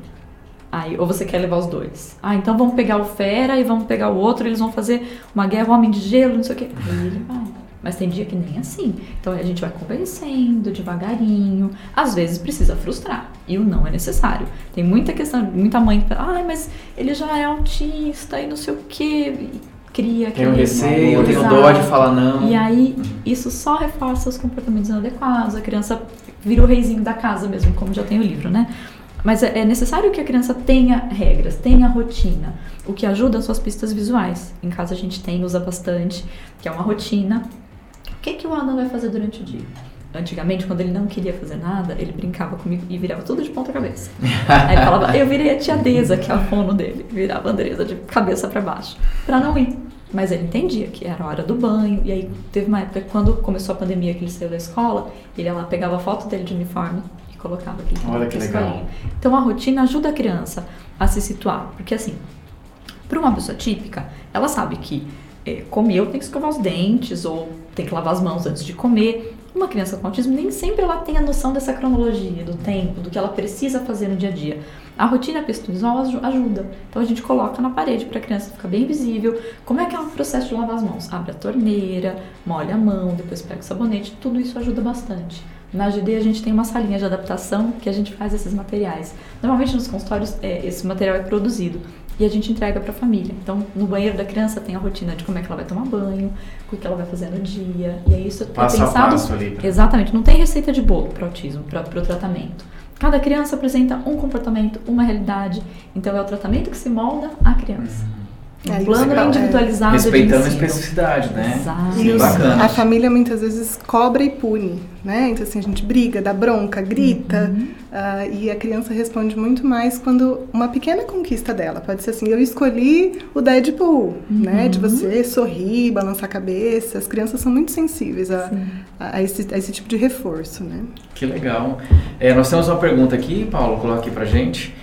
Aí, ou você quer levar os dois? Ah, então vamos pegar o Fera e vamos pegar o outro, eles vão fazer uma guerra Homem de Gelo, não sei o quê. Aí ele vai. Mas tem dia que nem assim. Então a gente vai convencendo devagarinho. Às vezes precisa frustrar. E o não é necessário. Tem muita questão, muita mãe que fala, ah, mas ele já é autista e não sei o quê. cria aquele. Tem um receio, tem um dó de falar não. E aí isso só reforça os comportamentos inadequados. A criança vira o reizinho da casa mesmo, como já tem o livro, né? Mas é, é necessário que a criança tenha regras, tenha rotina, o que ajuda as suas pistas visuais. Em casa a gente tem, usa bastante, que é uma rotina. O que, que o Adam vai fazer durante o dia? Antigamente, quando ele não queria fazer nada, ele brincava comigo e virava tudo de ponta cabeça. Aí ele falava, eu virei a tia Deza, que é a fono dele, virava a Andresa de cabeça para baixo, para não ir. Mas ele entendia que era a hora do banho. E aí teve uma época, quando começou a pandemia, que ele saiu da escola, ele ia lá, pegava a foto dele de uniforme, colocava aqui. Olha que legal. Então a rotina ajuda a criança a se situar, porque assim, para uma pessoa típica, ela sabe que é, comeu tem que escovar os dentes ou tem que lavar as mãos antes de comer. Uma criança com autismo nem sempre ela tem a noção dessa cronologia, do tempo, do que ela precisa fazer no dia a dia. A rotina visual ajuda. Então a gente coloca na parede para a criança ficar bem visível. Como é que é o processo de lavar as mãos? Abre a torneira, molha a mão, depois pega o sabonete. Tudo isso ajuda bastante. Na GD a gente tem uma salinha de adaptação que a gente faz esses materiais. Normalmente nos consultórios é, esse material é produzido e a gente entrega para a família. Então, no banheiro da criança tem a rotina de como é que ela vai tomar banho, o que ela vai fazer no dia. E aí isso passo é pensado. A passo ali? Exatamente. Não tem receita de bolo para autismo, para o tratamento. Cada criança apresenta um comportamento, uma realidade. Então é o tratamento que se molda à criança. Uhum. Um é, plano é individualizado. Respeitando a especificidade, né? Exato. E Bacana. A família muitas vezes cobra e pune, né? Então assim, a gente briga, dá bronca, grita. Uhum. Uh, e a criança responde muito mais quando uma pequena conquista dela. Pode ser assim, eu escolhi o Deadpool, uhum. né? De você sorrir, balançar a cabeça. As crianças são muito sensíveis a, a, a, esse, a esse, tipo de reforço, né? Que legal. É, nós temos uma pergunta aqui, Paulo, coloca aqui pra gente.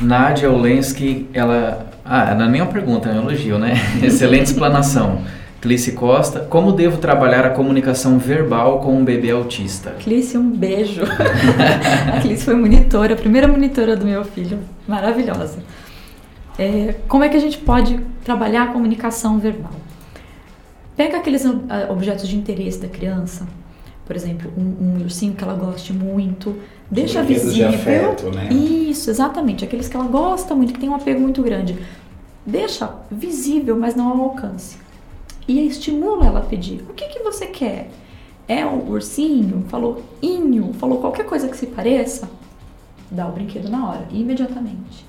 Nádia Olensky, ela. Ah, não é nem uma pergunta, é um elogio, né? Excelente explanação. Clice Costa, como devo trabalhar a comunicação verbal com um bebê autista? Clice, um beijo. a Clice foi monitora, a primeira monitora do meu filho, maravilhosa. É, como é que a gente pode trabalhar a comunicação verbal? Pega aqueles ah, objetos de interesse da criança, por exemplo, um, um ursinho que ela goste muito, deixa visível. De afeto, né? Isso, exatamente. Aqueles que ela gosta muito, que tem um apego muito grande. Deixa visível, mas não ao alcance. E estimula ela a pedir. O que, que você quer? É um ursinho? Falou inho? Falou qualquer coisa que se pareça? Dá o brinquedo na hora, imediatamente.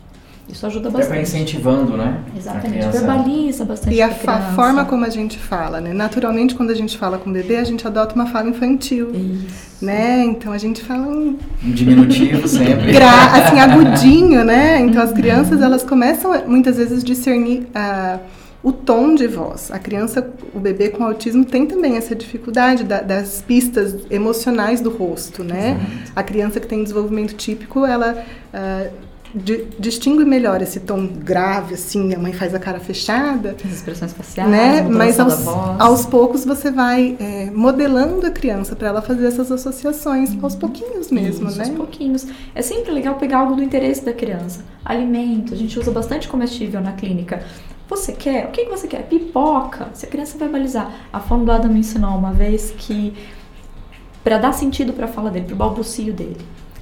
Isso ajuda bastante. Até vai incentivando, né? Exatamente. Verbaliza bastante. E a, a forma como a gente fala, né? Naturalmente, quando a gente fala com o bebê, a gente adota uma fala infantil. Isso. Né? Então a gente fala um. Um diminutivo sempre. Gra... Assim, agudinho, né? Então as crianças, elas começam muitas vezes a discernir. Uh, o tom de voz. A criança, o bebê com autismo tem também essa dificuldade da, das pistas emocionais do rosto, né? A criança que tem desenvolvimento típico, ela uh, di, distingue melhor esse tom grave, assim, a mãe faz a cara fechada. As expressões faciais, né? Mas aos, aos poucos você vai é, modelando a criança para ela fazer essas associações, aos pouquinhos mesmo, Isso, né? aos pouquinhos. É sempre legal pegar algo do interesse da criança. Alimento, a gente usa bastante comestível na clínica. Você quer? O que você quer? Pipoca. Se a criança vai balizar. A fono do Adam me ensinou uma vez que para dar sentido para a fala dele, para o balbucio dele.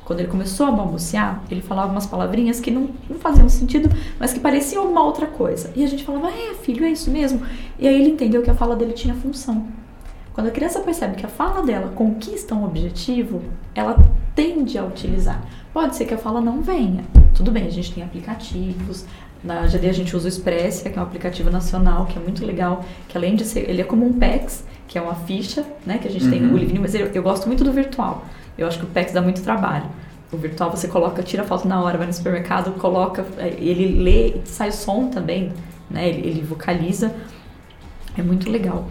Quando ele começou a balbuciar, ele falava umas palavrinhas que não, não faziam sentido, mas que pareciam uma outra coisa. E a gente falava, é filho, é isso mesmo. E aí ele entendeu que a fala dele tinha função. Quando a criança percebe que a fala dela conquista um objetivo, ela tende a utilizar. Pode ser que a fala não venha. Tudo bem, a gente tem aplicativos. Na GD a gente usa o Expressia, que é um aplicativo nacional, que é muito legal, que além de ser, ele é como um PEX, que é uma ficha, né, que a gente tem no livrinho, mas eu, eu gosto muito do virtual. Eu acho que o PEX dá muito trabalho. O virtual você coloca, tira a foto na hora, vai no supermercado, coloca, é, ele lê, sai som também, né? Ele, ele vocaliza. É muito legal.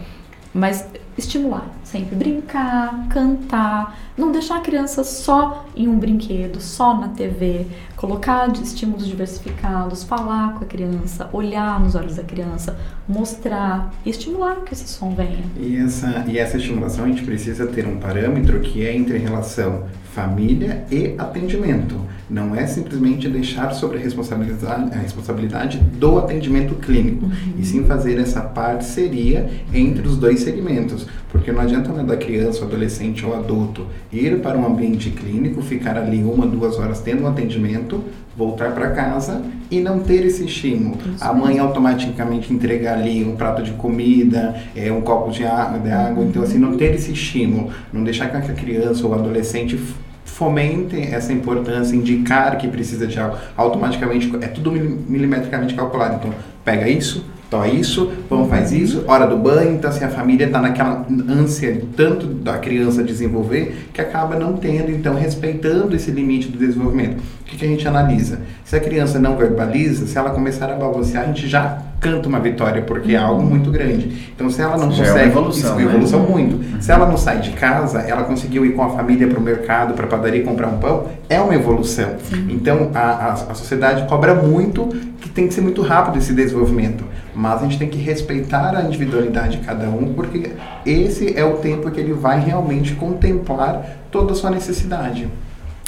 Mas estimular, sempre brincar, cantar, não deixar a criança só em um brinquedo, só na TV, colocar estímulos diversificados, falar com a criança, olhar nos olhos da criança, mostrar e estimular que esse som venha. E essa, e essa estimulação a gente precisa ter um parâmetro que é entre relação família e atendimento. Não é simplesmente deixar sobre a responsabilidade, a responsabilidade do atendimento clínico, e sim fazer essa parceria entre os dois segmentos. Porque não adianta nada a criança, o adolescente ou adulto ir para um ambiente clínico, ficar ali uma, duas horas tendo um atendimento, voltar para casa e não ter esse estímulo. a mãe automaticamente entregar ali um prato de comida, é, um copo de água, de água. Então, assim, não ter esse estímulo. Não deixar que a criança ou adolescente f- fomente essa importância, indicar que precisa de algo. Automaticamente, é tudo mili- milimetricamente calculado. Então, pega isso, Tó isso, vamos faz isso, hora do banho, então assim, a família está naquela ânsia tanto da criança desenvolver que acaba não tendo, então respeitando esse limite do desenvolvimento. O que, que a gente analisa? Se a criança não verbaliza, se ela começar a balbuciar, a gente já canta uma vitória, porque é algo muito grande. Então se ela não Já é consegue, evolução, isso, né? evolução muito. Se ela não sai de casa, ela conseguiu ir com a família para o mercado, para a padaria comprar um pão, é uma evolução. Então a, a, a sociedade cobra muito que tem que ser muito rápido esse desenvolvimento. Mas a gente tem que respeitar a individualidade de cada um, porque esse é o tempo que ele vai realmente contemplar toda a sua necessidade.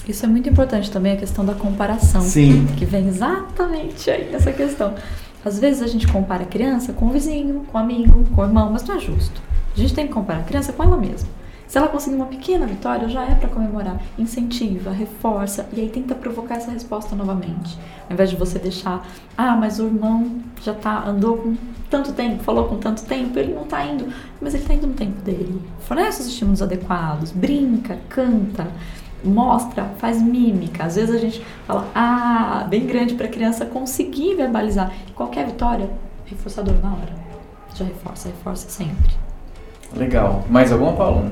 Isso é muito importante também, a questão da comparação. Sim. Que vem exatamente aí nessa questão. Às vezes a gente compara a criança com o vizinho, com o amigo, com o irmão, mas não é justo. A gente tem que comparar a criança com ela mesma. Se ela conseguir uma pequena vitória, já é para comemorar. Incentiva, reforça e aí tenta provocar essa resposta novamente. Ao invés de você deixar, ah, mas o irmão já tá andou com tanto tempo, falou com tanto tempo, ele não tá indo, mas ele tá indo no tempo dele. Fornece os estímulos adequados, brinca, canta, mostra, faz mímica. Às vezes a gente fala, ah, bem grande para a criança conseguir verbalizar. Qualquer vitória, reforçador na hora. Já reforça, reforça sempre. Legal. Mais alguma, Paulo?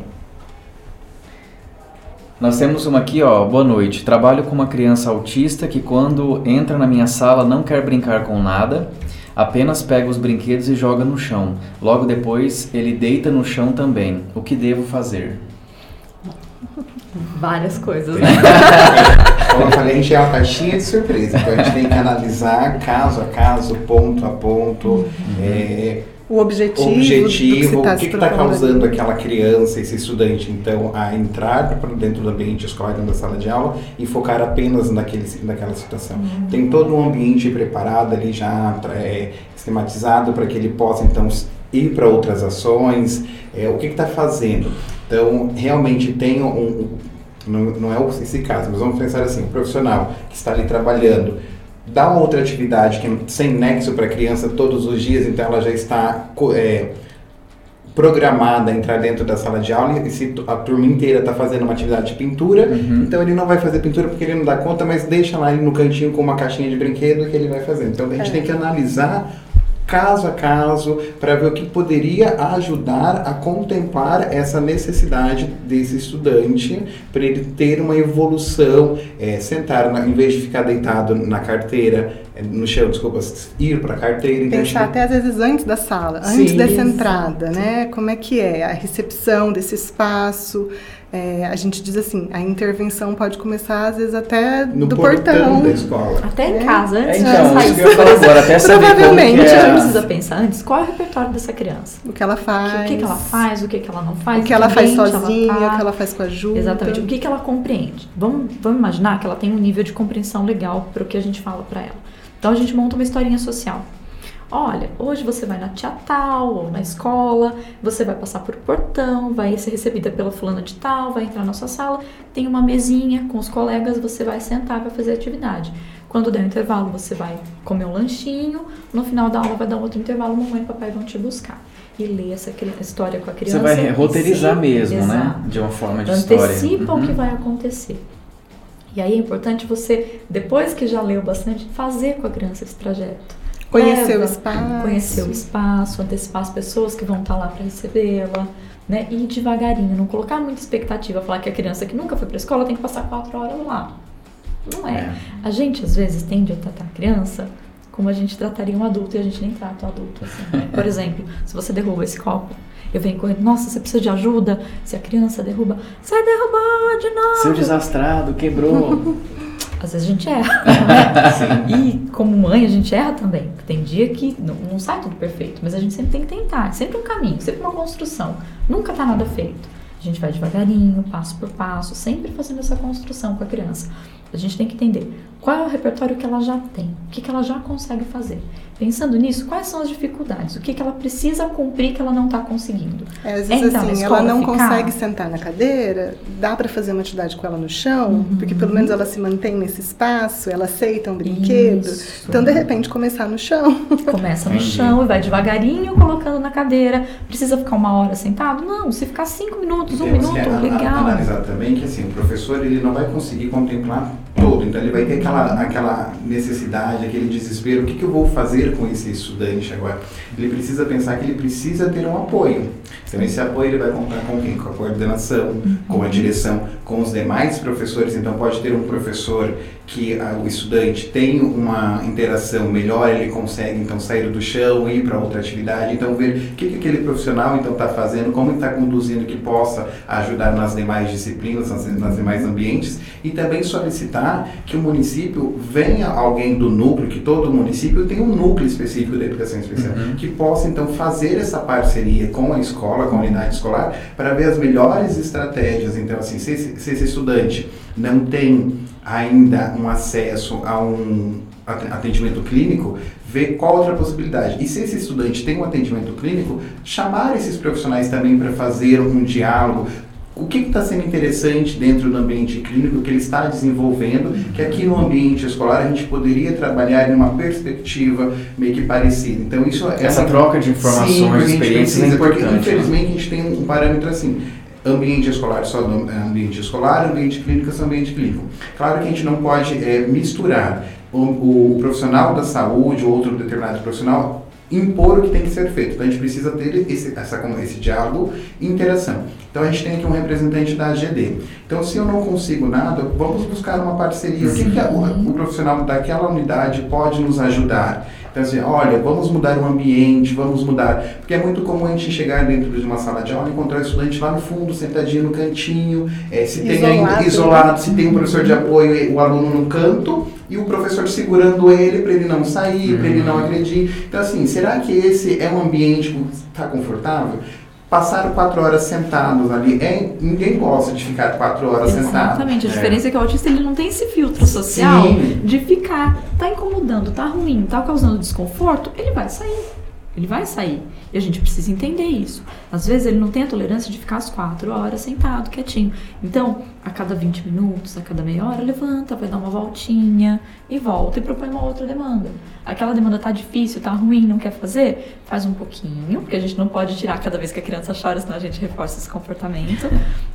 Nós temos uma aqui, ó. Boa noite. Trabalho com uma criança autista que quando entra na minha sala não quer brincar com nada, apenas pega os brinquedos e joga no chão. Logo depois, ele deita no chão também. O que devo fazer? Várias coisas, né? Como eu falei, a gente é uma caixinha de surpresa, então a gente tem que analisar caso a caso, ponto a ponto, é, O objetivo, objetivo, do o que está propondo ali. causando aquela criança, esse estudante, então, a entrar para dentro do ambiente escolar, dentro da sala de aula e focar apenas naquele, naquela situação. Tem todo um ambiente preparado ali já, é, esquematizado para que ele possa, então, ir para outras ações, é, o que está fazendo. Então, realmente tem um, um- não, não é esse caso, mas vamos pensar assim, um profissional que está ali trabalhando, dá uma outra atividade que é sem nexo para a criança todos os dias, então ela já está co- é, programada a entrar dentro da sala de aula e se a turma inteira está fazendo uma atividade de pintura, Uhum. então ele não vai fazer pintura porque ele não dá conta, mas deixa lá ele no cantinho com uma caixinha de brinquedo que ele vai fazer. Então a gente É. tem que analisar caso a caso, para ver o que poderia ajudar a contemplar essa necessidade desse estudante, para ele ter uma evolução, é, sentar, na, em vez de ficar deitado na carteira, é, no chão, desculpa, ir para a carteira. Pensar até às vezes antes da sala, Sim. antes dessa entrada, né? Como é que é a recepção desse espaço? É, a gente diz assim, a intervenção pode começar às vezes até no do portão, portão. da escola. Até em É. casa, É, antes então, de sair. que eu falar agora, até saber Provavelmente, A é gente a- precisa pensar antes qual é o repertório dessa criança. O que ela O faz. que, que ela faz, o que, que ela não faz, O que ela faz sozinha, tá. o que ela faz com a ajuda. Exatamente. O que, que ela compreende? Vamos, vamos imaginar que ela tem um nível de compreensão legal para o que a gente fala para ela. Então a gente monta uma historinha social. Olha, hoje você vai na tia tal ou na escola, você vai passar por portão, vai ser recebida pela fulana de tal, vai entrar na sua sala, tem uma mesinha com os colegas, você vai sentar para fazer atividade. Quando der o intervalo, você vai comer um lanchinho, no final da aula vai dar outro intervalo, mamãe e papai vão te buscar. E ler essa história com a criança. Você vai roteirizar Sim, mesmo, né? De uma forma de história. Antecipa o Uhum. que vai acontecer. E aí é importante você, depois que já leu bastante, fazer com a criança esse trajeto. Conhecer o Leva, espaço. Conhecer o espaço, antecipar as pessoas que vão estar lá para recebê-la, né? E ir devagarinho, não colocar muita expectativa, falar que a criança que nunca foi para escola tem que passar quatro horas lá. Não é. É. A gente, às vezes, tende a tratar a criança como a gente trataria um adulto e a gente nem trata o adulto assim. né? Por exemplo, se você derruba esse copo, eu venho correndo, nossa, você precisa de ajuda. Se a criança derruba, você derrubou de novo. Seu desastrado, quebrou. Às vezes a gente erra. né? E como mãe, a gente erra também. Tem dia que não, não sai tudo perfeito, mas a gente sempre tem que tentar. É sempre um caminho, sempre uma construção. Nunca tá nada feito. A gente vai devagarinho, passo por passo, sempre fazendo essa construção com a criança. A gente tem que entender qual é o repertório que ela já tem, o que, que ela já consegue fazer. Pensando nisso, quais são as dificuldades, o que, que ela precisa cumprir que ela não está conseguindo. É, às vezes assim, ela não ficar. consegue sentar na cadeira, dá para fazer uma atividade com ela no chão, Uhum. porque pelo menos ela se mantém nesse espaço, ela aceita um brinquedo. Isso. Então, de repente, começar no chão. Começa no chão e vai devagarinho colocando na cadeira. Precisa ficar uma hora sentado? Não, se ficar cinco minutos, um Temos minuto, legal. analisar também que assim, o professor ele não vai conseguir contemplar todo, então ele vai ter aquela, aquela necessidade, aquele desespero, o que, que eu vou fazer com esse estudante agora? Ele precisa pensar que ele precisa ter um apoio. Então esse apoio ele vai contar com quem? Com a coordenação, com a direção, com os demais professores. Então pode ter um professor que o estudante tem uma interação melhor, ele consegue então sair do chão, ir para outra atividade, então ver o que, que aquele profissional então está fazendo, como está conduzindo que possa ajudar nas demais disciplinas, nas, nas demais ambientes e também solicitar que o município venha alguém do núcleo, que todo município tem um núcleo específico da educação especial, Uhum. que possa então fazer essa parceria com a escola, com a unidade escolar, para ver as melhores estratégias. Então, assim, se se esse estudante não tem ainda um acesso a um at- atendimento clínico, ver qual outra possibilidade. E se esse estudante tem um atendimento clínico, chamar esses profissionais também para fazer um diálogo. O que está sendo interessante dentro do ambiente clínico que ele está desenvolvendo, que aqui no ambiente escolar a gente poderia trabalhar em uma perspectiva meio que parecida. Então isso é Essa troca de informações, Sim, experiências é precisa, porque, importante. né? Infelizmente a gente tem um parâmetro assim. Ambiente escolar só ambiente escolar, ambiente clínico só ambiente clínico. Claro que a gente não pode é, misturar o, o profissional da saúde ou outro determinado profissional impor o que tem que ser feito. Então a gente precisa ter esse, essa, esse diálogo e interação. Então a gente tem aqui um representante da AGD. Então se eu não consigo nada, vamos buscar uma parceria. O que, que a- o, o profissional daquela unidade pode nos ajudar? Então assim, olha, vamos mudar o ambiente, vamos mudar. Porque é muito comum a gente chegar dentro de uma sala de aula e encontrar o estudante lá no fundo, sentadinho no cantinho, é, se tem ainda Isolado. isolado, se tem um professor de apoio, e o aluno no canto e o professor segurando ele para ele não sair, para ele não agredir. Então assim, será que esse é um ambiente que está confortável? Passaram quatro horas sentados ali, é, ninguém gosta de ficar quatro horas sentado. Exatamente. A É. diferença é que o autista ele não tem esse filtro social Sim. de ficar, tá incomodando, tá ruim, tá causando desconforto, ele vai sair. Ele vai sair. E a gente precisa entender isso. Às vezes ele não tem a tolerância de ficar as quatro horas sentado, quietinho. Então, a cada 20 minutos, a cada meia hora, levanta, vai dar uma voltinha e volta e propõe uma outra demanda. Aquela demanda tá difícil, tá ruim, não quer fazer? Faz um pouquinho, porque a gente não pode tirar cada vez que a criança chora, senão a gente reforça esse comportamento,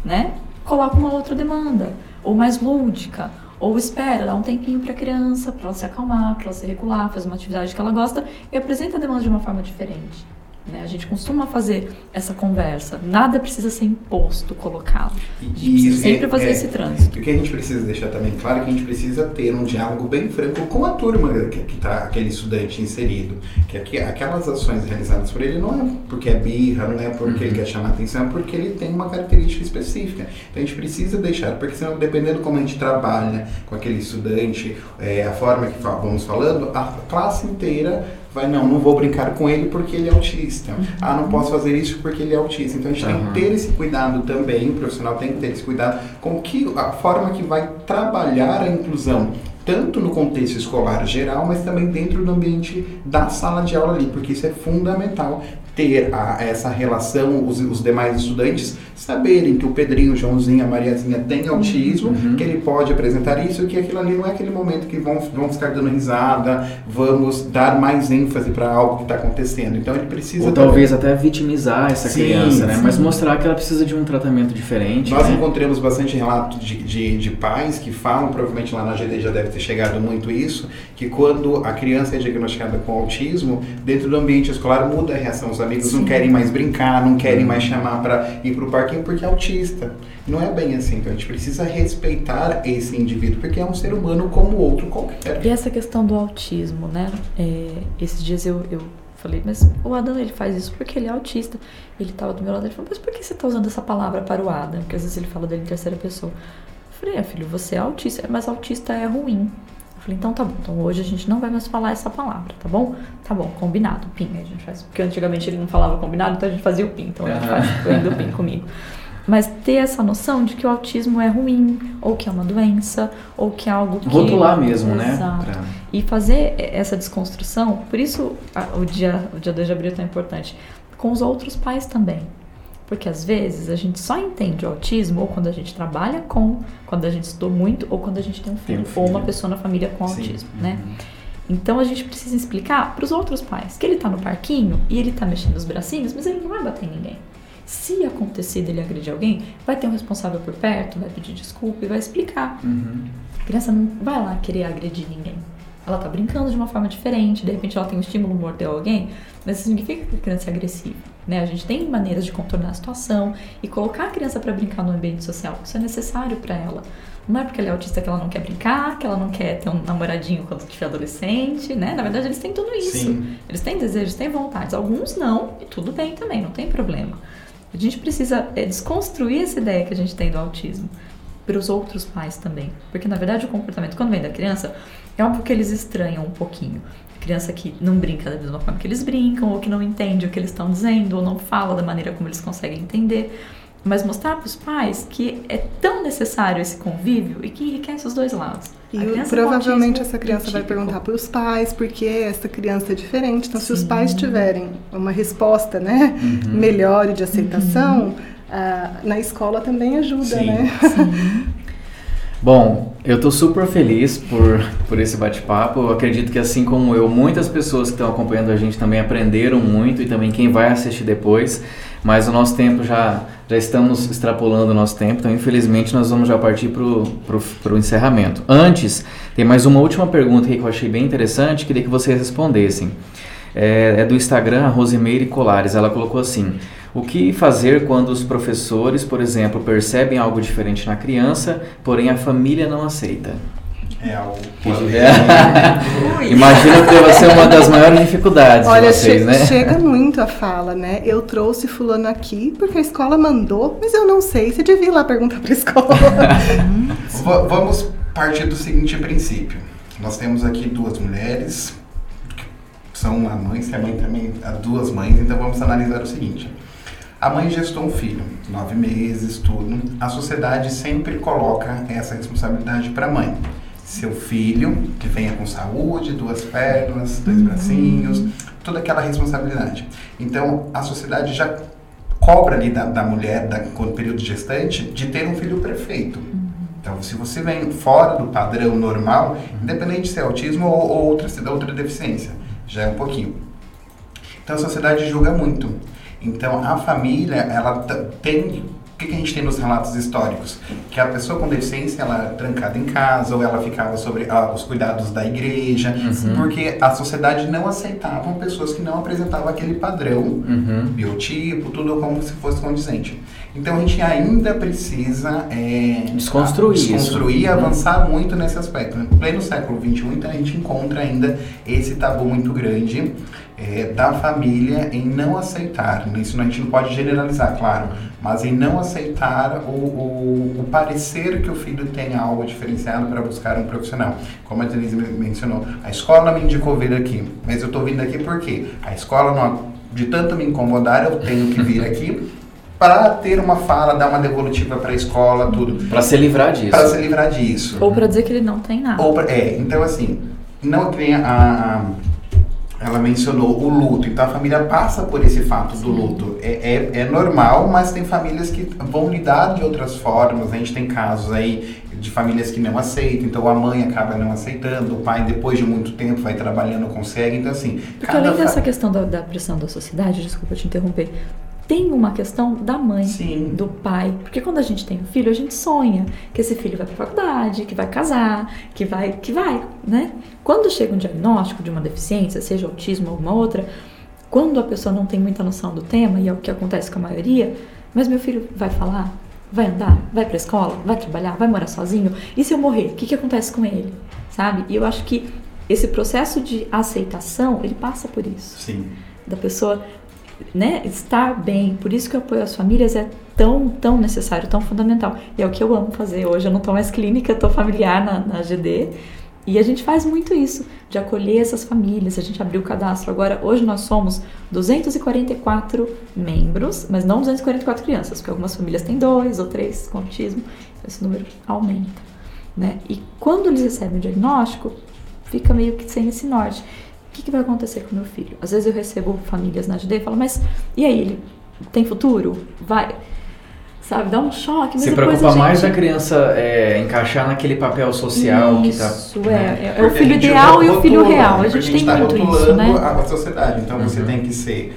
né? Coloca uma outra demanda, ou mais lúdica, Ou espera, dá um tempinho para a criança, para ela se acalmar, para ela se regular, fazer uma atividade que ela gosta e apresenta a demanda de uma forma diferente. Né? A gente costuma fazer essa conversa. Nada precisa ser imposto, colocado. A gente precisa sempre fazer é, esse trânsito. E o que a gente precisa deixar também claro é que a gente precisa ter um diálogo bem franco com a turma que está aquele estudante inserido. Que aqui, aquelas ações realizadas por ele não é porque é birra, não é porque uhum. ele quer chamar atenção, é porque ele tem uma característica específica. Então a gente precisa deixar, porque senão dependendo como a gente trabalha com aquele estudante, é, a forma que vamos falando, a classe inteira vai, não, não vou brincar com ele porque ele é autista. Uhum. Ah, não posso fazer isso porque ele é autista. Então a gente uhum. tem que ter esse cuidado também, o profissional tem que ter esse cuidado com que a forma que vai trabalhar a inclusão tanto no contexto escolar geral, mas também dentro do ambiente da sala de aula ali, porque isso é fundamental ter a, essa relação, os, os, demais estudantes saberem que o Pedrinho, o Joãozinho, a Mariazinha tem autismo, uhum. que ele pode apresentar isso, que aquilo ali não é aquele momento que vão, vão ficar dando risada, vamos dar mais ênfase para algo que está acontecendo. Então ele precisa. Ou talvez até vitimizar essa sim, criança, né? Sim. Mas mostrar que ela precisa de um tratamento diferente. Nós né? encontramos bastante relatos de, de, de, pais que falam, provavelmente lá na GD já deve ter chegado muito isso, que quando a criança é diagnosticada com autismo, dentro do ambiente escolar muda a reação amigos Sim. não querem mais brincar, não querem mais chamar para ir para o porque é autista. Não é bem assim, então a gente precisa respeitar esse indivíduo porque é um ser humano como outro qualquer. E essa questão do autismo, né? É, esses dias eu, eu falei, mas o Adam ele faz isso porque ele é autista. Ele estava do meu lado, ele falou, mas por que você está usando essa palavra para o Adam? Porque às vezes ele fala dele em terceira pessoa. Eu falei, é filho, você é autista, mas autista é ruim. Falei, então tá bom. Então hoje a gente não vai mais falar essa palavra, tá bom? Tá bom, combinado, PIN. A gente faz. Porque antigamente ele não falava combinado, então a gente fazia o PIN. Então a gente faz o PIN comigo. Mas ter essa noção de que o autismo é ruim, ou que é uma doença, ou que é algo que. Rotular mesmo, né? Exato. né? Pra... E fazer essa desconstrução, por isso o dia, o dia 2 de abril é tão importante, com os outros pais também. Porque às vezes a gente só entende o autismo ou quando a gente trabalha com, quando a gente estudou muito, ou quando a gente tem um filho, tem um filho. ou uma pessoa na família com Sim. autismo, né? Uhum. Então a gente precisa explicar para os outros pais que ele está no parquinho e ele está mexendo os bracinhos, mas ele não vai bater em ninguém. Se acontecer dele agredir alguém, vai ter um responsável por perto, vai pedir desculpa e vai explicar. Uhum. A criança não vai lá querer agredir ninguém. Ela está brincando de uma forma diferente, de repente ela tem um estímulo, mordeu alguém, mas isso significa que a criança é agressiva. Né? A gente tem maneiras de contornar a situação e colocar a criança para brincar no ambiente social. Isso é necessário para ela. Não é porque ela é autista que ela não quer brincar, que ela não quer ter um namoradinho quando estiver adolescente, né? Na verdade, eles têm tudo isso. Sim. Eles têm desejos, têm vontades. Alguns não, e tudo bem também, não tem problema. A gente precisa é, desconstruir essa ideia que a gente tem do autismo para os outros pais também. Porque, na verdade, o comportamento, quando vem da criança, é óbvio que eles estranham um pouquinho criança que não brinca da mesma forma que eles brincam, ou que não entende o que eles estão dizendo, ou não fala da maneira como eles conseguem entender. Mas mostrar para os pais que é tão necessário esse convívio e que enriquece os dois lados. E provavelmente essa criança vai perguntar para os pais por que essa criança é diferente. Então, Sim. se os pais tiverem uma resposta né, uhum. melhor e de aceitação, uhum. uh, na escola também ajuda, Sim. né? Sim. Bom, eu estou super feliz por, por esse bate-papo. Eu acredito que, assim como eu, muitas pessoas que estão acompanhando a gente também aprenderam muito e também quem vai assistir depois. Mas o nosso tempo já, já estamos extrapolando o nosso tempo, então infelizmente nós vamos já partir para o encerramento. Antes, tem mais uma última pergunta que eu achei bem interessante, queria que vocês respondessem. É, é do Instagram, a Rosimeire Colares. Ela colocou assim. O que fazer quando os professores, por exemplo, percebem algo diferente na criança, porém a família não aceita? É algo que... É. Imagino que deve ser uma das maiores dificuldades Olha, de vocês, che né? chega muito a fala, né? Eu trouxe fulano aqui porque a escola mandou, mas eu não sei. Você devia ir lá perguntar para a escola. Vamos partir do seguinte princípio. Nós temos aqui duas mulheres, são uma mãe, se a mãe também, há duas mães, então vamos analisar o seguinte. A mãe gestou um filho, nove meses, tudo. A sociedade sempre coloca essa responsabilidade para a mãe. Seu filho, que venha com saúde, duas pernas, dois uhum. bracinhos, toda aquela responsabilidade. Então, a sociedade já cobra ali da, da mulher, da, com o período gestante, de ter um filho perfeito. Uhum. Então, se você vem fora do padrão normal, independente de ser autismo ou, ou outra, se outra deficiência, já é um pouquinho. Então, a sociedade julga muito. Então, a família, ela tem O que a gente tem nos relatos históricos? Que a pessoa com deficiência, ela era trancada em casa, ou ela ficava sobre ah, os cuidados da igreja, Uhum. porque a sociedade não aceitava pessoas que não apresentavam aquele padrão, Uhum. biotipo, tudo como se fosse condizente. Então a gente ainda precisa é, Desconstruir isso. desconstruir e avançar muito nesse aspecto. No pleno século XXI, então a gente encontra ainda esse tabu muito grande é, da família em não aceitar. Isso a gente não pode generalizar, claro, mas em não aceitar o, o, o parecer que o filho tem algo diferenciado para buscar um profissional. Como a Denise men- mencionou, a escola me indicou vir aqui, mas eu estou vindo aqui porque a escola, não, de tanto me incomodar, eu tenho que vir aqui para ter uma fala, dar uma devolutiva para a escola, tudo. Pra se livrar disso. Para se livrar disso. Ou pra dizer que ele não tem nada. Ou pra- é, então assim, não nem a, a- ela mencionou o luto, então a família passa por esse fato do luto. É, é, é normal, mas tem famílias que vão lidar de outras formas. A gente tem casos aí de famílias que não aceitam, então a mãe acaba não aceitando, o pai depois de muito tempo vai trabalhando, consegue, então assim... Porque além fa- dessa questão da, da pressão da sociedade, desculpa te interromper, tem uma questão da mãe, Sim. do pai. Porque quando a gente tem um filho, a gente sonha que esse filho vai pra faculdade, que vai casar, que vai, que vai, né? Quando chega um diagnóstico de uma deficiência, seja autismo ou alguma outra, quando a pessoa não tem muita noção do tema, e é o que acontece com a maioria, mas meu filho vai falar, vai andar, vai pra escola, vai trabalhar, vai morar sozinho, e se eu morrer, o que, que acontece com ele? Sabe? E eu acho que esse processo de aceitação, ele passa por isso Sim. da pessoa né, estar bem. Por isso que o apoio às famílias é tão, tão necessário, tão fundamental. E é o que eu amo fazer. Hoje eu não estou mais clínica, eu estou familiar na, na GD. E a gente faz muito isso, de acolher essas famílias. A gente abriu o cadastro agora. Hoje nós somos 244 membros, mas não 244 crianças, porque algumas famílias têm dois ou três com autismo. Esse número aumenta. Né? E quando eles recebem o diagnóstico, fica meio que sem esse norte. O que, que vai acontecer com meu filho? Às vezes eu recebo famílias na GD e falo, mas e aí, ele tem futuro? Vai. Sabe, dá um choque, mas Se depois preocupa a gente... mais da criança é, encaixar naquele papel social que tá. Isso, né? é, é, é o filho a gente ideal e o filho real. A porque gente tem tá muito isso, né? a a sociedade. Então você Uhum. tem que ser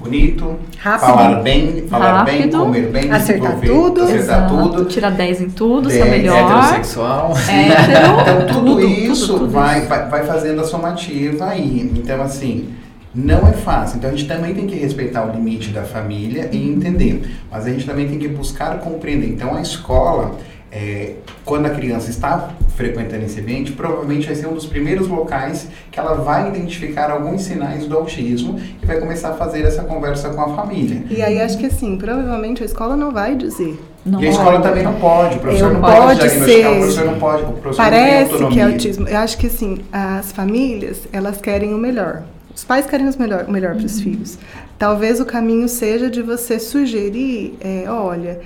bonito, Rápido. falar bem, falar bem, Rápido, comer bem, acertar desenvolver, tudo. acertar Exato, tudo. Tirar 10 em tudo, ser o 10, melhor. Heterossexual. Hétero, Então tudo, tudo, isso tudo, tudo vai, isso. vai, vai fazendo a somativa aí. Então assim, não é fácil. Então a gente também tem que respeitar o limite da família e entender. Mas a gente também tem que buscar compreender. Então a escola, é, quando a criança está frequentando esse ambiente, provavelmente vai ser um dos primeiros locais que ela vai identificar alguns sinais do autismo e vai começar a fazer essa conversa com a família. E aí acho que assim, provavelmente a escola não vai dizer. Não e a pode. escola também não pode, o professor Eu não pode, ser- o professor não pode, o professor não tem Parece que autonomia. é autismo. Eu acho que assim, as famílias, elas querem o melhor. Os pais querem o melhor, o melhor para os filhos. Talvez o caminho seja de você sugerir, é, olha,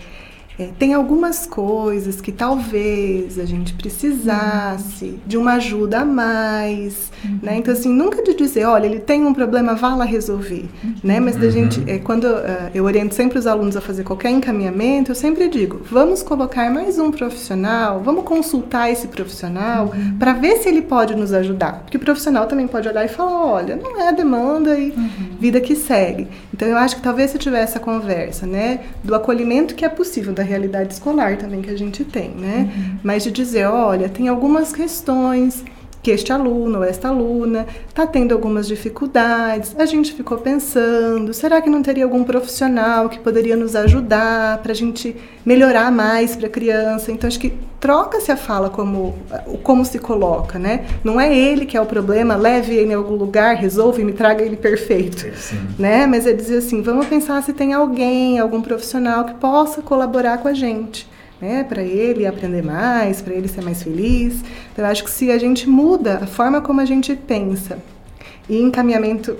é, tem algumas coisas que talvez a gente precisasse de uma ajuda a mais, né? Então assim, nunca de dizer, olha, ele tem um problema, vá lá resolver, né? Mas da gente, é, quando ah, eu oriento sempre os alunos a fazer qualquer encaminhamento, eu sempre digo, vamos colocar mais um profissional, vamos consultar esse profissional para ver se ele pode nos ajudar, porque o profissional também pode olhar e falar, olha, não é a demanda e vida que segue. Então eu acho que talvez se tiver essa conversa, né, do acolhimento que é possível da realidade escolar também que a gente tem, né, mas de dizer, olha, tem algumas questões que este aluno ou esta aluna está tendo algumas dificuldades. A gente ficou pensando, será que não teria algum profissional que poderia nos ajudar para a gente melhorar mais para a criança? Então acho que troca-se a fala como como se coloca, né? Não é ele que é o problema, leve ele em algum lugar, resolve e me traga ele perfeito Sim. né? Mas é dizer assim, vamos pensar se tem alguém, algum profissional que possa colaborar com a gente, né? Para ele aprender mais, para ele ser mais feliz. Então, eu acho que se a gente muda a forma como a gente pensa e encaminhamento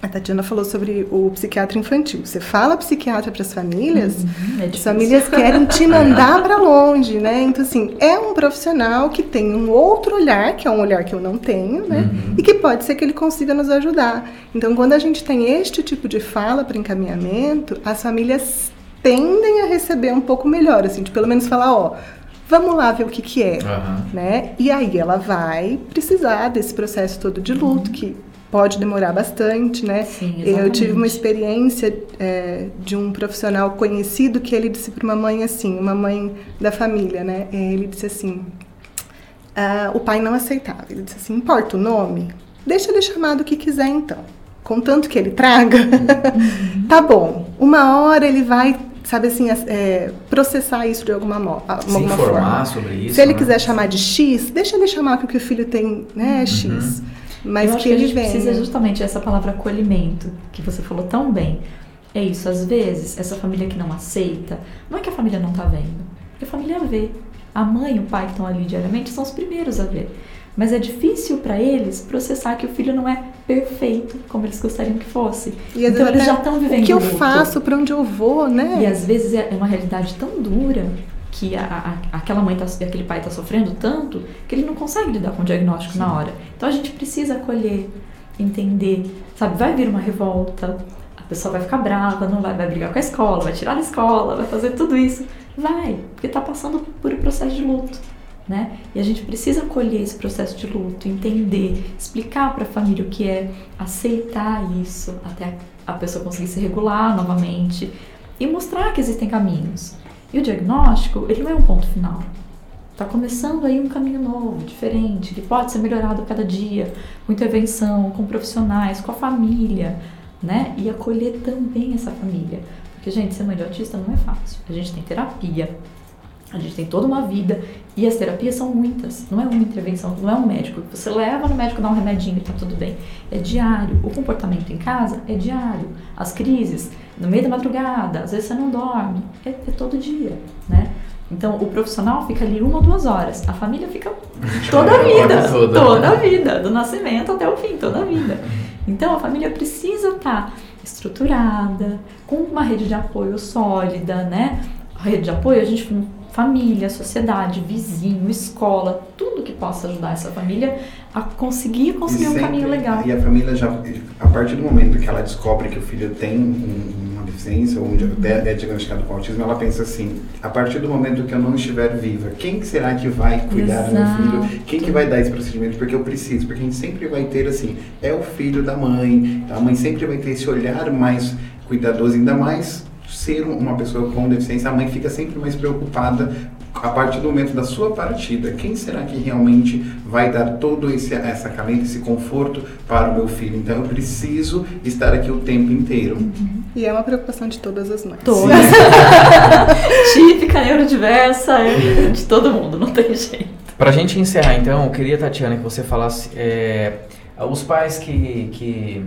a Tatiana falou sobre o psiquiatra infantil. Você fala psiquiatra para as famílias, é as famílias querem te mandar para longe, né? Então, assim, é um profissional que tem um outro olhar, que é um olhar que eu não tenho, né? E que pode ser que ele consiga nos ajudar. Então, quando a gente tem este tipo de fala para encaminhamento, as famílias tendem a receber um pouco melhor, assim, de pelo menos falar, ó, vamos lá ver o que que é Aham. né? E aí ela vai precisar desse processo todo de luto que pode demorar bastante, né? Sim, Eu tive uma experiência é, de um profissional conhecido que ele disse para uma mãe assim, uma mãe da família, né? É, Ele disse assim, ah, o pai não aceitava. Ele disse assim, importa o nome? Deixa ele chamar do que quiser então. Contanto que ele traga, tá bom. Uma hora ele vai, sabe assim, é, processar isso de alguma, mo- Se alguma informar forma. sobre isso. Se ele né? quiser chamar de X, deixa ele chamar que o que o filho tem, né, é X. Mas Eu acho que que a ele gente venha. precisa justamente essa palavra acolhimento, que você falou tão bem. É isso, às vezes, essa família que não aceita, não é que a família não tá vendo, porque a família vê. A mãe e o pai que estão ali diariamente são os primeiros a ver. Mas é difícil para eles processar que o filho não é perfeito como eles gostariam que fosse. E então eles já estão vivendo O que eu faço, para onde eu vou, né? E às vezes é uma realidade tão dura que a, a- aquela mãe tá, aquele pai está sofrendo tanto que ele não consegue lidar com o diagnóstico na hora. Então a gente precisa acolher, entender, sabe? Vai vir uma revolta, a pessoa vai ficar brava, não vai, vai brigar com a escola, vai tirar da escola, vai fazer tudo isso. Vai, porque está passando por um processo de luto. Né? E a gente precisa acolher esse processo de luto, entender, explicar para a família o que é, aceitar isso até a pessoa conseguir se regular novamente e mostrar que existem caminhos. E o diagnóstico, ele não é um ponto final. Está começando aí um caminho novo, diferente, que pode ser melhorado cada dia, com intervenção, com profissionais, com a família, né? E acolher também essa família. Porque, gente, ser mãe de autista não é fácil. A gente tem terapia, a gente tem toda uma vida e as terapias são muitas. Não é uma intervenção, não é um médico. Você leva no médico, dá um remedinho e tá tudo bem. É diário. O comportamento em casa é diário. As crises, no meio da madrugada, às vezes você não dorme. É, é todo dia, né? Então o profissional fica ali uma ou duas horas. A família fica toda a vida. vida toda. Toda a vida. Do nascimento até o fim, toda a vida. Então a família precisa estar estruturada, com uma rede de apoio sólida, né? A rede de apoio, a gente família, sociedade, vizinho, escola, tudo que possa ajudar essa família a conseguir construir E um sempre- caminho legal. E a família já, a partir do momento que ela descobre que o filho tem um- uma deficiência ou um é é diagnosticado com autismo, ela pensa assim: a partir do momento que eu não estiver viva, quem que será que vai cuidar do meu Exato. filho? Quem que vai dar esse procedimento? Porque eu preciso, porque a gente sempre vai ter assim: é o filho da mãe, a mãe sempre vai ter esse olhar mais cuidadoso, ainda mais ser uma pessoa com deficiência, a mãe fica sempre mais preocupada a partir do momento da sua partida. Quem será que realmente vai dar todo esse essa acalento, esse conforto para o meu filho? Então eu preciso estar aqui o tempo inteiro. E é uma preocupação de todas as mães. Todas. Típica, neurodiversa, é de todo mundo, não tem jeito. Pra gente encerrar, então, eu queria, Tatiana, que você falasse. é, os pais que, que,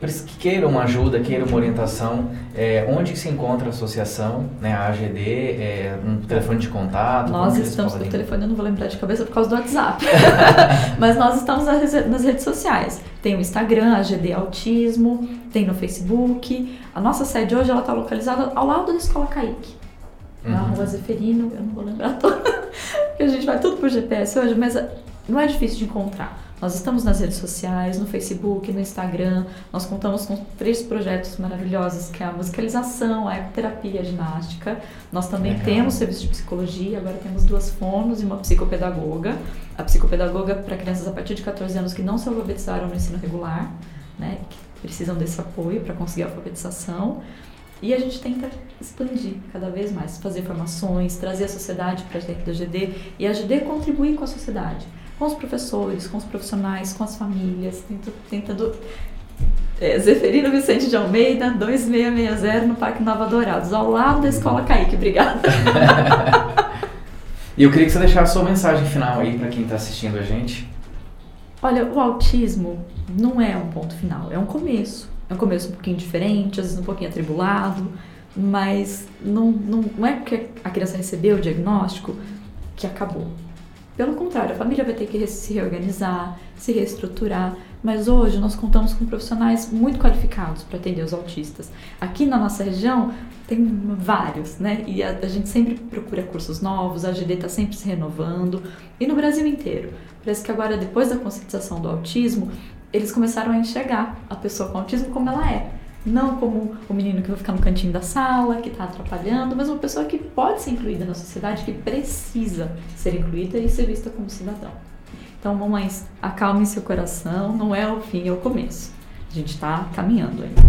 que queiram ajuda, queiram uma orientação, é, onde se encontra a associação, né, a AGD, é, um telefone de contato? Nós estamos no telefone, eu não vou lembrar de cabeça por causa do WhatsApp. Mas nós estamos nas rede- nas redes sociais. Tem o Instagram, AGD Autismo, tem no Facebook. A nossa sede hoje ela está localizada ao lado da Escola Kaique. Na Uhum. rua Zeferino, eu não vou lembrar toda, porque a gente vai tudo por GPS hoje, mas não é difícil de encontrar. Nós estamos nas redes sociais, no Facebook, no Instagram. Nós contamos com três projetos maravilhosos, que é a musicalização, a ecoterapia a ginástica. Nós também Legal. temos serviço de psicologia, agora temos duas fonos e uma psicopedagoga. A psicopedagoga para crianças a partir de 14 anos que não se alfabetizaram no ensino regular, né, que precisam desse apoio para conseguir a alfabetização. E a gente tenta expandir cada vez mais, fazer formações, trazer a sociedade para dentro da GD e a GD contribuir com a sociedade, com os professores, com os profissionais, com as famílias, tenta- tentando. É, Zeferino Vicente de Almeida, 2660 no Parque Nova Dourados, ao lado da Escola Kaique. Obrigada. E eu queria que você deixasse a sua mensagem final aí pra quem tá assistindo a gente. Olha, o autismo não é um ponto final, é um começo. É um começo um pouquinho diferente, às vezes um pouquinho atribulado, mas não, não, não é porque a criança recebeu o diagnóstico que acabou. Pelo contrário, a família vai ter que se reorganizar, se reestruturar, mas hoje nós contamos com profissionais muito qualificados para atender os autistas. Aqui na nossa região tem vários, né? E a, a gente sempre procura cursos novos, a GD está sempre se renovando, e no Brasil inteiro. Parece que agora, depois da conscientização do autismo, eles começaram a enxergar a pessoa com autismo como ela é. Não como o menino que vai ficar no cantinho da sala, que está atrapalhando, mas uma pessoa que pode ser incluída na sociedade, que precisa ser incluída e ser vista como cidadão. Então, mamães, acalme seu coração, não é o fim, é o começo. A gente está caminhando ainda.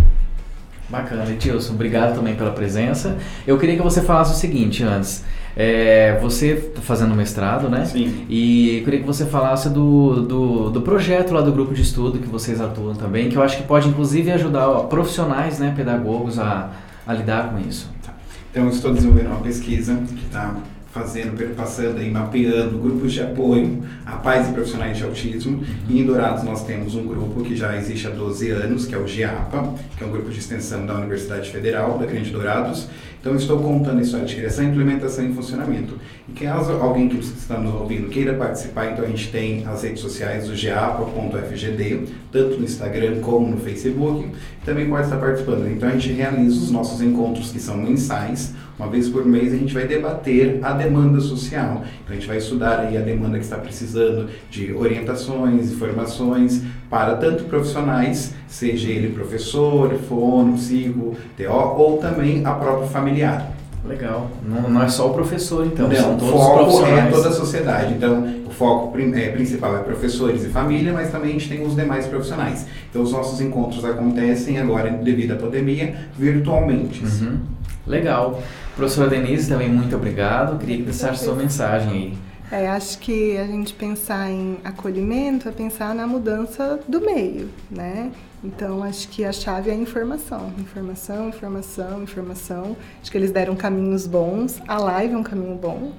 Bacana, Etilson, obrigado também pela presença. Eu queria que você falasse o seguinte antes. É, você está fazendo mestrado, né? Sim. E eu queria que você falasse do, do, do, projeto lá do grupo de estudo que vocês atuam também, que eu acho que pode inclusive ajudar ó, profissionais, né, pedagogos a, a lidar com isso. Tá. Então, eu estou desenvolvendo uma pesquisa que está fazendo, perpassando e mapeando grupos de apoio a pais e profissionais de autismo. E em Dourados nós temos um grupo que já existe há 12 anos, que é o GIAPA, que é um grupo de extensão da Universidade Federal da Grande Dourados. Então estou contando a história de criação, implementação e funcionamento. Caso alguém que está nos ouvindo queira participar, então a gente tem as redes sociais do GIAPA.fgd, tanto no Instagram como no Facebook, também pode estar participando. Então a gente realiza os nossos encontros que são mensais, uma vez por mês a gente vai debater a demanda social. Então a gente vai estudar aí a demanda que está precisando de orientações, informações para tanto profissionais, seja ele professor, fono, psico, TO, ou também a própria familiar. Legal. Não, não, é só o professor, então. Não, são todos o foco é toda a sociedade. Então, o foco é, principal é professores e família, mas também a gente tem os demais profissionais. Então, os nossos encontros acontecem agora, devido à pandemia, virtualmente. Uhum. Legal. Professora Denise, também muito obrigado. Queria que deixasse sua mensagem aí. É, acho que a gente pensar em acolhimento é pensar na mudança do meio, né? Então, acho que a chave é a informação. Informação, informação, informação. Acho que eles deram caminhos bons. A live é um caminho bom,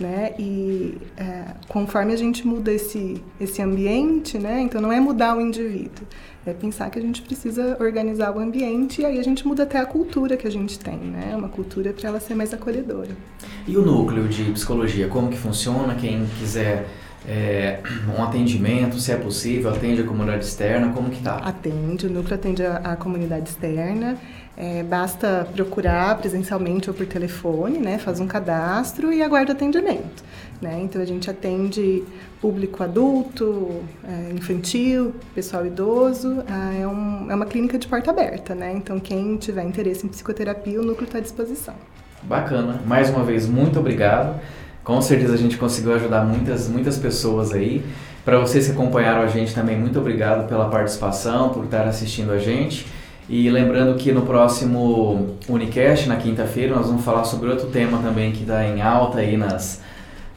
né? E é, conforme a gente muda esse, esse ambiente, né? Então, não é mudar o indivíduo é pensar que a gente precisa organizar o ambiente e aí a gente muda até a cultura que a gente tem, né? Uma cultura para ela ser mais acolhedora. E o núcleo de psicologia, como que funciona? Quem quiser é, um atendimento, se é possível, atende a comunidade externa, como que tá? Atende, o núcleo atende a, a comunidade externa. É, basta procurar presencialmente ou por telefone, né? Faz um cadastro e aguarda atendimento. Né? Então a gente atende público adulto, é, infantil, pessoal idoso. Ah, é, um, é uma clínica de porta aberta, né? Então quem tiver interesse em psicoterapia, o núcleo está à disposição. Bacana. Mais uma vez, muito obrigado. Com certeza a gente conseguiu ajudar muitas, muitas pessoas aí. Para vocês que acompanharam a gente também, muito obrigado pela participação, por estar assistindo a gente. E lembrando que no próximo Unicast, na quinta-feira, nós vamos falar sobre outro tema também que está em alta aí nas,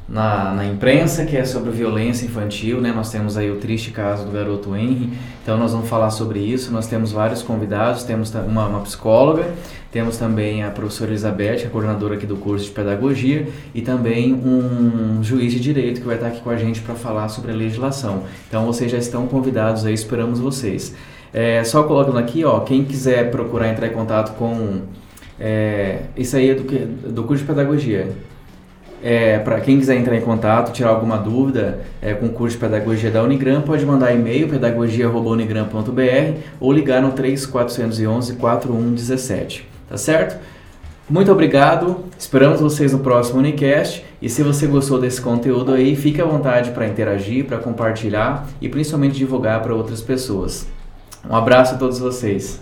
na, na imprensa, que é sobre violência infantil, né? Nós temos aí o triste caso do garoto Henry, então nós vamos falar sobre isso. Nós temos vários convidados, temos uma, uma psicóloga, temos também a professora Elizabeth, a coordenadora aqui do curso de pedagogia, e também um juiz de direito que vai estar aqui com a gente para falar sobre a legislação. Então vocês já estão convidados aí, esperamos vocês. É, só colocando aqui, ó, quem quiser procurar entrar em contato com é, isso aí é do, do curso de pedagogia. É, para quem quiser entrar em contato, tirar alguma dúvida é, com o curso de pedagogia da Unigram, pode mandar e-mail pedagogia.unigram.br ou ligar no 3411 4117. Tá certo? Muito obrigado, esperamos vocês no próximo Unicast e se você gostou desse conteúdo aí, fique à vontade para interagir, para compartilhar e principalmente divulgar para outras pessoas. Um abraço a todos vocês.